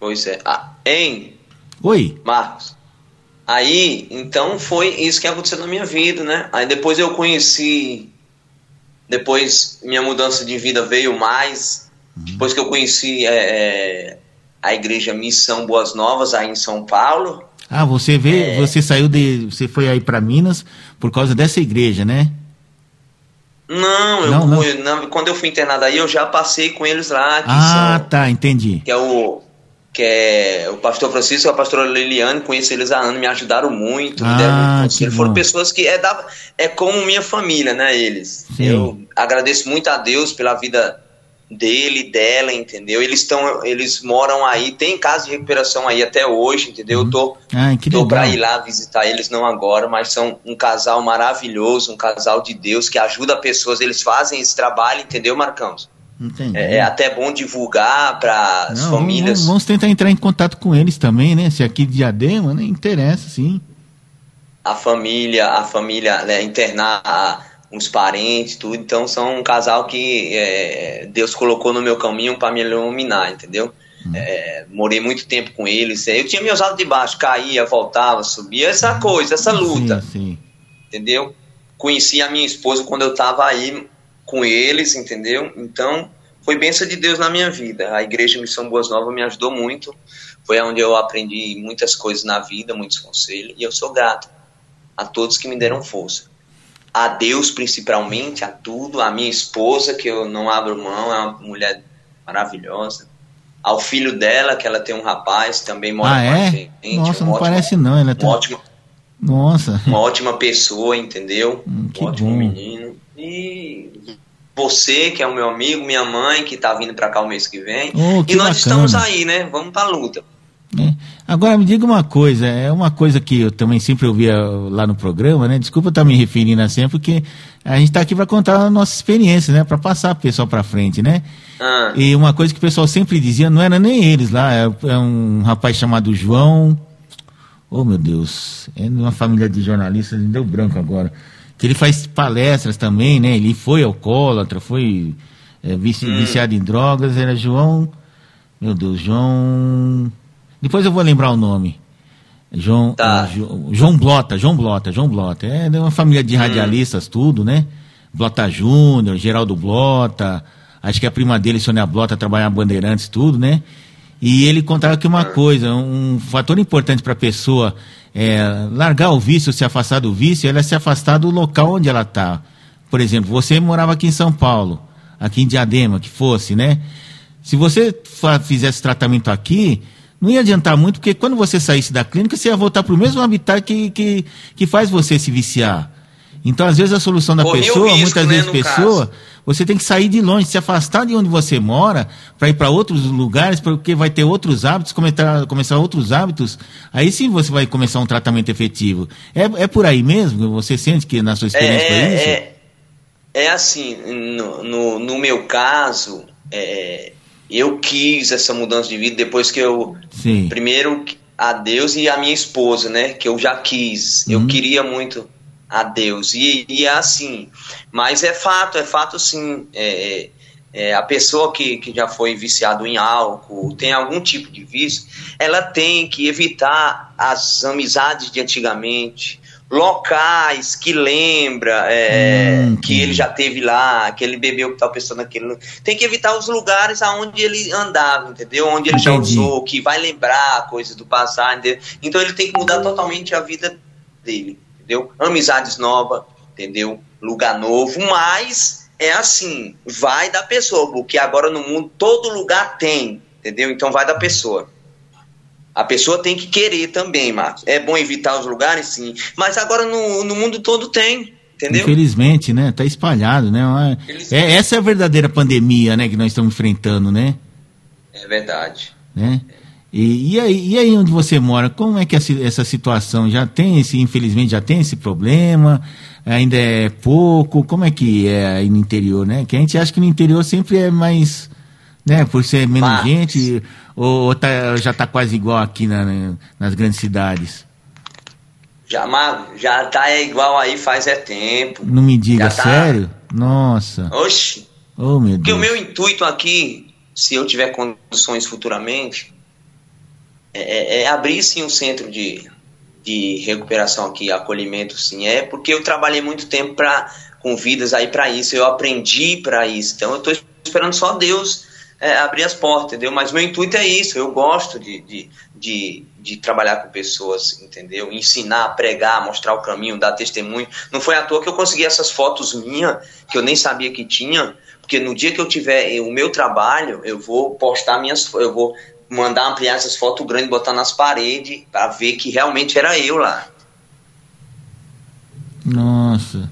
Pois é. Ah, hein? Oi. Marcos. Aí, então foi isso que aconteceu na minha vida, né? Aí depois eu conheci. Depois minha mudança de vida veio mais. Uhum. Depois que eu conheci é, é, a igreja Missão Boas Novas aí em São Paulo. Ah, você vê, é... você saiu de. Você foi aí para Minas por causa dessa igreja, né? Não, não, eu, não. Eu, quando eu fui internado aí, eu já passei com eles lá. ah, são, tá, entendi. Que é o que é o pastor Francisco e a pastora Liliane, conheço eles há anos, me ajudaram muito, ah, me deram muito conselho. Foram pessoas que é, da, é como minha família, né, eles. Sim. Eu agradeço muito a Deus pela vida dele, dela, entendeu? Eles estão, eles moram aí, tem casa de recuperação aí até hoje, entendeu? Eu tô, ah, tô pra ir lá visitar eles, não agora, mas são um casal maravilhoso, um casal de Deus que ajuda pessoas, eles fazem esse trabalho, entendeu, Marcãos? Entendi. É, é até bom divulgar para as famílias. Vamos, vamos, tentar entrar em contato com eles também, né? Se aqui de Diadema, né? Interessa, sim. A família, a família, né, internar uns parentes, tudo. Então são um casal que é, Deus colocou no meu caminho para me iluminar, entendeu? Hum. É, morei muito tempo com eles. Eu tinha meus altos de baixo, caía, voltava, subia, essa coisa, essa luta. Sim, sim. Entendeu? Conheci a minha esposa quando eu estava aí com eles, entendeu? Então foi bênção de Deus na minha vida. A igreja Missão Boas Novas me ajudou muito. Foi onde eu aprendi muitas coisas na vida, muitos conselhos, e eu sou grato a todos que me deram força a Deus principalmente, a tudo, a minha esposa, que eu não abro mão, é uma mulher maravilhosa. Ao filho dela, que ela tem um rapaz, também mora ah, com é? a gente. Nossa, não ótimo, parece não, ela tem... ótima, Nossa. Uma ótima pessoa, entendeu? Hum, um ótimo bom. menino. E você, que é o meu amigo, minha mãe, que tá vindo para cá o mês que vem. Oh, que e nós bacana. estamos aí, né? Vamos pra luta. É. Agora me diga uma coisa, é uma coisa que eu também sempre ouvia lá no programa, né? Desculpa estar me referindo assim, porque a gente está aqui para contar a nossa experiência, né? Para passar o pessoal para frente, né? Ah. E uma coisa que o pessoal sempre dizia, não era nem eles lá, é, é um rapaz chamado João. Oh meu Deus, é uma família de jornalistas, me deu branco agora. Que ele faz palestras também, né? Ele foi alcoólatra, foi é, vici, hum. viciado em drogas, era João. Meu Deus, João. Depois eu vou lembrar o nome. João, tá. João Blota, João Blota, João Blota. É uma família de hum. radialistas, hum. tudo, né? Blota Júnior, Geraldo Blota, acho que a prima dele, Sônia Blota, trabalha na Bandeirantes, tudo, né? E ele contava que uma hum. coisa, um fator importante para a pessoa é, largar o vício, se afastar do vício, ela é se afastar do local onde ela está. Por exemplo, você morava aqui em São Paulo, aqui em Diadema, que fosse, né? Se você fizesse tratamento aqui, não ia adiantar muito, porque quando você saísse da clínica, você ia voltar para o mesmo habitat que, que, que faz você se viciar. Então, às vezes, a solução da pessoa, risco, muitas né, vezes, pessoa, caso. você tem que sair de longe, se afastar de onde você mora, para ir para outros lugares, porque vai ter outros hábitos, começar, começar outros hábitos, aí sim você vai começar um tratamento efetivo. É, é por aí mesmo? Você sente que na sua experiência é, foi isso? É, é assim, no, no, no meu caso, é, eu quis essa mudança de vida depois que eu Sim. primeiro a Deus e a minha esposa, né? Que eu já quis, uhum. eu queria muito a Deus e, e é assim. Mas é fato, é fato sim. É, é, a pessoa que, que já foi viciado em álcool, tem algum tipo de vício, ela tem que evitar as amizades de antigamente, locais que lembra é, hum, que ele já teve lá, que ele bebeu que tal pessoa naquele. Tem que evitar os lugares aonde ele andava, entendeu? Onde ele Entendi. já usou, que vai lembrar coisas do passado. Entendeu? Então ele tem que mudar totalmente a vida dele, entendeu? Amizades novas, entendeu? Lugar novo, mas é assim, vai da pessoa, porque agora no mundo todo lugar tem, entendeu? Então vai da pessoa. A pessoa tem que querer também, Marcos. É bom evitar os lugares, sim. Mas agora no, no mundo todo tem. Entendeu? Infelizmente, né? Tá espalhado, né? É, essa é a verdadeira pandemia, né? Que nós estamos enfrentando, né? É verdade. Né? E, e, aí, e aí onde você mora, como é que essa situação já tem esse, infelizmente já tem esse problema? Ainda é pouco? Como é que é aí no interior, né? Que a gente acha que no interior sempre é mais, né? Por ser menos Mas... gente, ou, ou tá, já está quase igual aqui na, nas grandes cidades? Já, já tá igual aí faz é tempo. Não me diga, tá... sério? Nossa. Oxi. Oh, meu Deus. Porque o meu intuito aqui, se eu tiver condições futuramente, é, é, é abrir sim um centro de, de recuperação aqui, acolhimento sim, é porque eu trabalhei muito tempo pra, com vidas aí para isso, eu aprendi para isso, então eu estou esperando só Deus é, abrir as portas, entendeu? Mas meu intuito é isso, eu gosto de, de, de, de, trabalhar com pessoas, entendeu? Ensinar, pregar, mostrar o caminho, dar testemunho. Não foi à toa que eu consegui essas fotos minhas, que eu nem sabia que tinha, porque no dia que eu tiver o meu trabalho, eu vou postar minhas, eu vou mandar ampliar essas fotos grandes, botar nas paredes, para ver que realmente era eu lá. Nossa.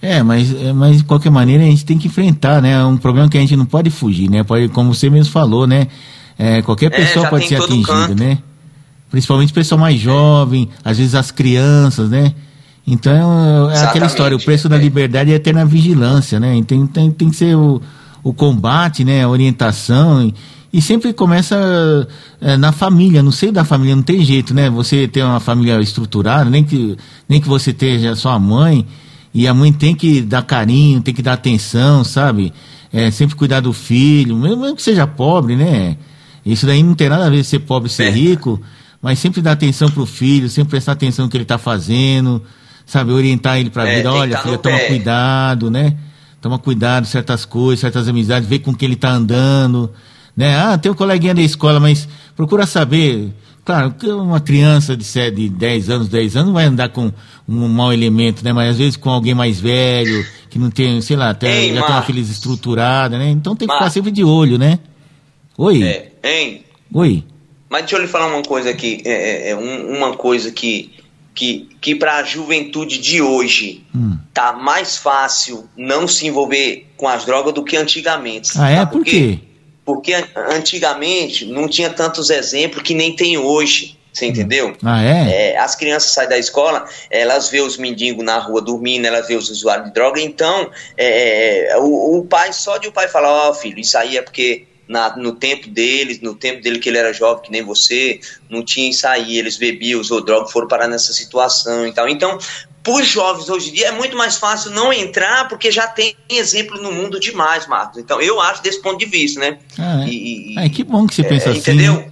É, mas, é, mas de qualquer maneira a gente tem que enfrentar, né? É um problema que a gente não pode fugir, né? Pode, como você mesmo falou, né? É, qualquer é, pessoa é, pode ser atingida, né? Principalmente pessoa mais jovem, às vezes as crianças, né? Então é Exatamente. aquela história, o preço da é. liberdade é ter na vigilância, né? Então tem, tem que ser o, o combate, né? A orientação. E, e sempre começa é, na família, no seio da família, não tem jeito, né? Você ter uma família estruturada, nem que, nem que você esteja sua mãe e a mãe tem que dar carinho, tem que dar atenção, sabe? É, sempre cuidar do filho, mesmo que seja pobre, né? Isso daí não tem nada a ver ser pobre ser é. rico, mas sempre dar atenção pro filho, sempre prestar atenção no que ele está fazendo, sabe? Orientar ele para a é, vida, olha, filha, toma pé. cuidado, né? Toma cuidado, certas coisas, certas amizades, vê com que ele está andando, né? Ah, tem um coleguinha da escola, mas procura saber Claro, que uma criança de, 7, de 10 anos, 10 anos vai andar com um mau elemento, né? Mas às vezes com alguém mais velho, que não tem, sei lá, tem, Ei, já tem uma filha estruturada, né? Então tem que ficar sempre de olho, né? Oi. É, hein? Oi. Mas deixa eu lhe falar uma coisa aqui, é, é, é uma coisa que, que, que para a juventude de hoje hum. tá mais fácil não se envolver com as drogas do que antigamente. Ah, é? Por quê? Porque antigamente não tinha tantos exemplos que nem tem hoje. Você entendeu? Ah, é? é? As crianças saem da escola, elas vê os mendigos na rua dormindo, elas vê os usuários de droga, então é, é o, o, pai, só de o pai falar, ó oh, filho, isso aí é porque na, no tempo deles, no tempo dele que ele era jovem, que nem você, não tinha isso aí, eles bebiam, usou droga, foram parar nessa situação e tal. Então, para os jovens hoje em dia é muito mais fácil não entrar porque já tem exemplo no mundo demais, Marcos. Então eu acho desse ponto de vista, né? Ah, é. E, e, que bom que você é, pensa assim. Entendeu?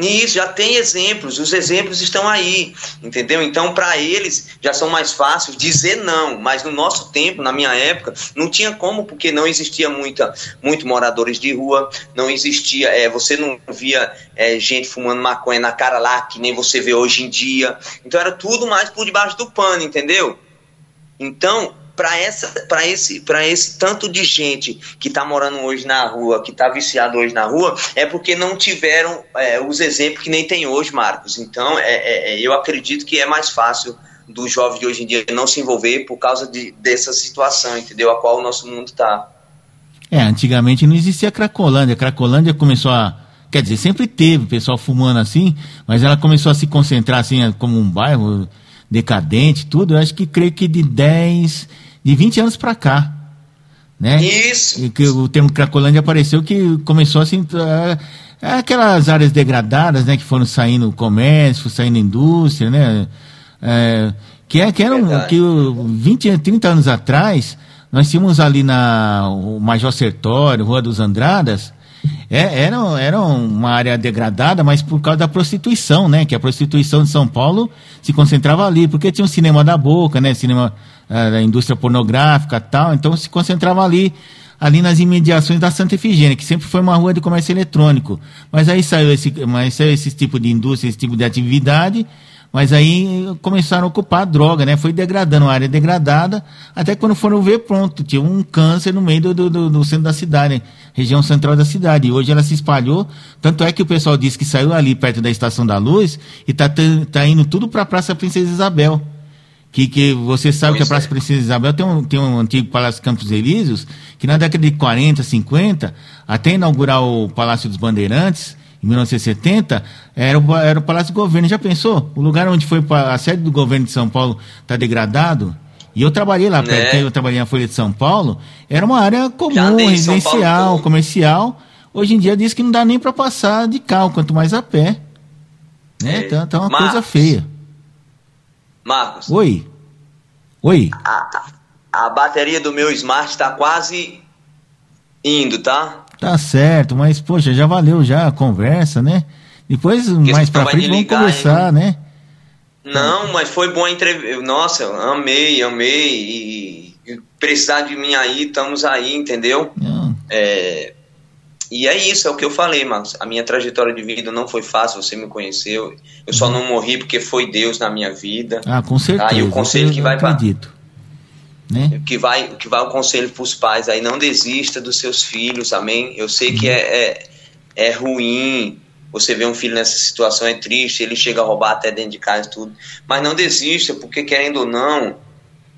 Né? Isso, já tem exemplos, os exemplos estão aí, entendeu? Então, para eles já são mais fáceis dizer não, mas no nosso tempo, na minha época, não tinha como, porque não existia muita, muito moradores de rua, não existia, é, você não via é, gente fumando maconha na cara lá, que nem você vê hoje em dia. Então, era tudo mais por debaixo do pano, entendeu? Então, para essa para esse para esse tanto de gente que está morando hoje na rua que está viciado hoje na rua é porque não tiveram é, os exemplos que nem tem hoje Marcos. Então é, é, é, eu acredito que é mais fácil do jovem de hoje em dia não se envolver por causa de, dessa situação entendeu? A qual o nosso mundo está é antigamente não existia Cracolândia. A Cracolândia começou a quer dizer sempre teve pessoal fumando assim mas ela começou a se concentrar assim como um bairro decadente, tudo, eu acho que creio que de 10, de 20 anos para cá. Né? Isso. E que o termo Cracolândia apareceu que começou assim. Aquelas áreas degradadas, né? Que foram saindo o comércio, saindo a indústria, né? É, que, é, que eram que 20, 30 anos atrás, nós tínhamos ali na o Major Sertório, Rua dos Andradas, é, era, era uma área degradada, mas por causa da prostituição, né? Que a prostituição de São Paulo se concentrava ali, porque tinha o cinema da boca, né? Cinema uh, da indústria pornográfica tal, então se concentrava ali, ali nas imediações da Santa Efigênia, que sempre foi uma rua de comércio eletrônico. Mas aí saiu esse, mas saiu esse tipo de indústria, esse tipo de atividade, mas aí começaram a ocupar a droga, né? Foi degradando a área degradada, até quando foram ver, pronto, tinha um câncer no meio do, do, do centro da cidade, né? região central da cidade. E hoje ela se espalhou, tanto é que o pessoal disse que saiu ali perto da Estação da Luz e tá, tá indo tudo para a Praça Princesa Isabel. Que, que você sabe pois que a Praça é. Princesa Isabel tem um, tem um antigo Palácio Campos Elíseos, que na década de 40, 50, até inaugurar o Palácio dos Bandeirantes, em 1970, era o, era o Palácio do Governo. Já pensou? O lugar onde foi a sede do governo de São Paulo está degradado? E eu trabalhei lá perto, é. eu trabalhei na Folha de São Paulo, era uma área comum, residencial, comercial. Hoje em dia diz que não dá nem para passar de carro, quanto mais a pé. Né? É. Então, é uma Marcos, coisa feia. Marcos. Oi. Oi. A, a bateria do meu Smart está quase indo, tá? Tá certo, mas poxa, já valeu já a conversa, né? Depois, mais pra frente, vamos conversar, né? Não, mas foi bom a entrevista. Nossa, amei, amei. E, precisar de mim aí, estamos aí, entendeu? É, e é isso, é o que eu falei, Marcos. A minha trajetória de vida não foi fácil, você me conheceu. Eu só uhum. não morri porque foi Deus na minha vida. Ah, com certeza. Tá? E o conselho que vai acredito. Né? Que vai, que vai o conselho para os pais aí, não desista dos seus filhos, amém? Eu sei que é, é, é ruim, você vê um filho nessa situação, é triste, ele chega a roubar até dentro de casa e tudo. Mas não desista, porque querendo ou não,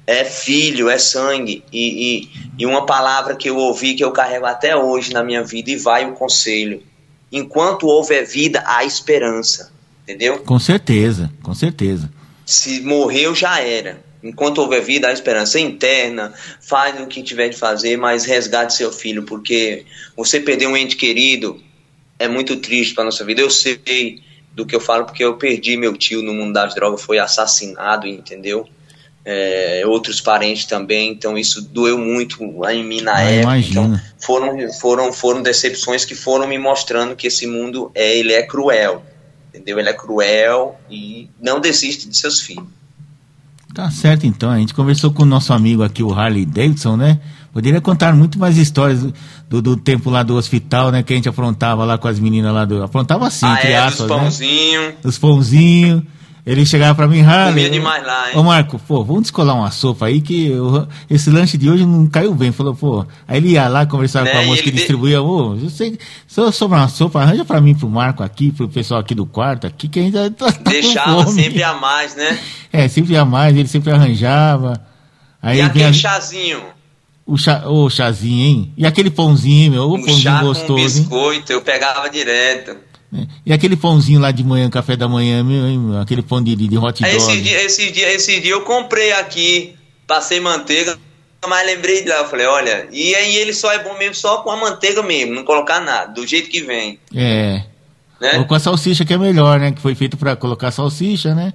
é filho, é sangue. E, e, e, uma palavra que eu ouvi, que eu carrego até hoje na minha vida, e vai o conselho. Enquanto houver vida, há esperança. Entendeu? Com certeza, com certeza. Se morreu, já era. Enquanto houver vida, há esperança interna. Faz o que tiver de fazer, mas resgate seu filho, porque você perder um ente querido é muito triste para nossa vida. Eu sei do que eu falo, porque eu perdi meu tio no mundo das drogas, foi assassinado, entendeu? é, outros parentes também, então isso doeu muito em mim na ah, época. Então, foram, foram, foram decepções que foram me mostrando que esse mundo é, ele é cruel, entendeu? Ele é cruel e não desiste de seus filhos. Tá certo então, a gente conversou com o nosso amigo aqui, o Harley Davidson, né? Poderia contar muito mais histórias do, do, tempo lá do hospital, né? Que a gente aprontava lá com as meninas lá do. Aprontava assim, ah, é, aspas, dos pãozinhos. Né? Dos pãozinhos. Ele chegava pra mim, Harley. Comia demais lá, hein? Ô, Marco, pô, vamos descolar uma sopa aí que eu, esse lanche de hoje não caiu bem. Falou, pô. Aí ele ia lá conversar né? com a moça que distribuía. Ô, eu sei, se eu sobrar uma sopa, arranja pra mim, pro Marco aqui, pro pessoal aqui do quarto aqui, que ainda tá, tá Deixava sempre a mais, né? É, sempre a mais, ele sempre arranjava. Aí e aquele chazinho? O, chá, o chazinho, hein? E aquele pãozinho, meu? O pãozinho chá gostoso. Com biscoito, hein? eu pegava direto. É. E aquele pãozinho lá de manhã, café da manhã, meu, aquele pão de, de hot dog. Esse dia, esse, dia, esse dia eu comprei aqui, passei manteiga, mas lembrei de lá, eu falei, olha, e aí ele só é bom mesmo só com a manteiga mesmo, não colocar nada, do jeito que vem. É. Né? Ou com a salsicha que é melhor, né? Que foi feito para colocar salsicha, né?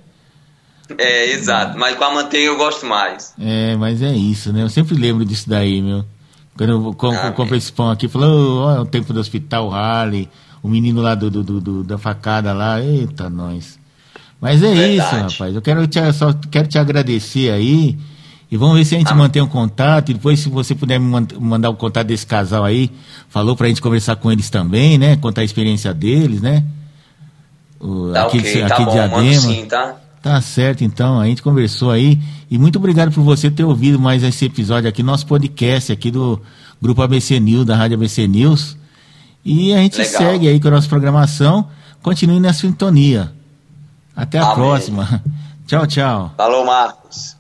É, exato, mas com a manteiga eu gosto mais. É, mas é isso, né? Eu sempre lembro disso daí, meu. Quando eu, ah, comprei esse pão aqui, falou, ó, oh, o tempo do hospital Harley o menino lá do, do, do, da facada lá, eita, nós. Mas é Verdade. isso, rapaz. Eu quero te, só quero te agradecer aí. E vamos ver se a gente ah. mantém um contato. E depois, se você puder me mandar o contato desse casal aí, falou pra gente conversar com eles também, né? Contar a experiência deles, né? O, tá aqui, okay, aqui tá bom. Sim, tá? Tá certo, então. A gente conversou aí. E muito obrigado por você ter ouvido mais esse episódio aqui, nosso podcast aqui do Grupo ABC News, da Rádio ABC News. E a gente Legal. segue aí com a nossa programação. Continue na sintonia. Até a Amém. próxima. Tchau, tchau. Falou, Marcos.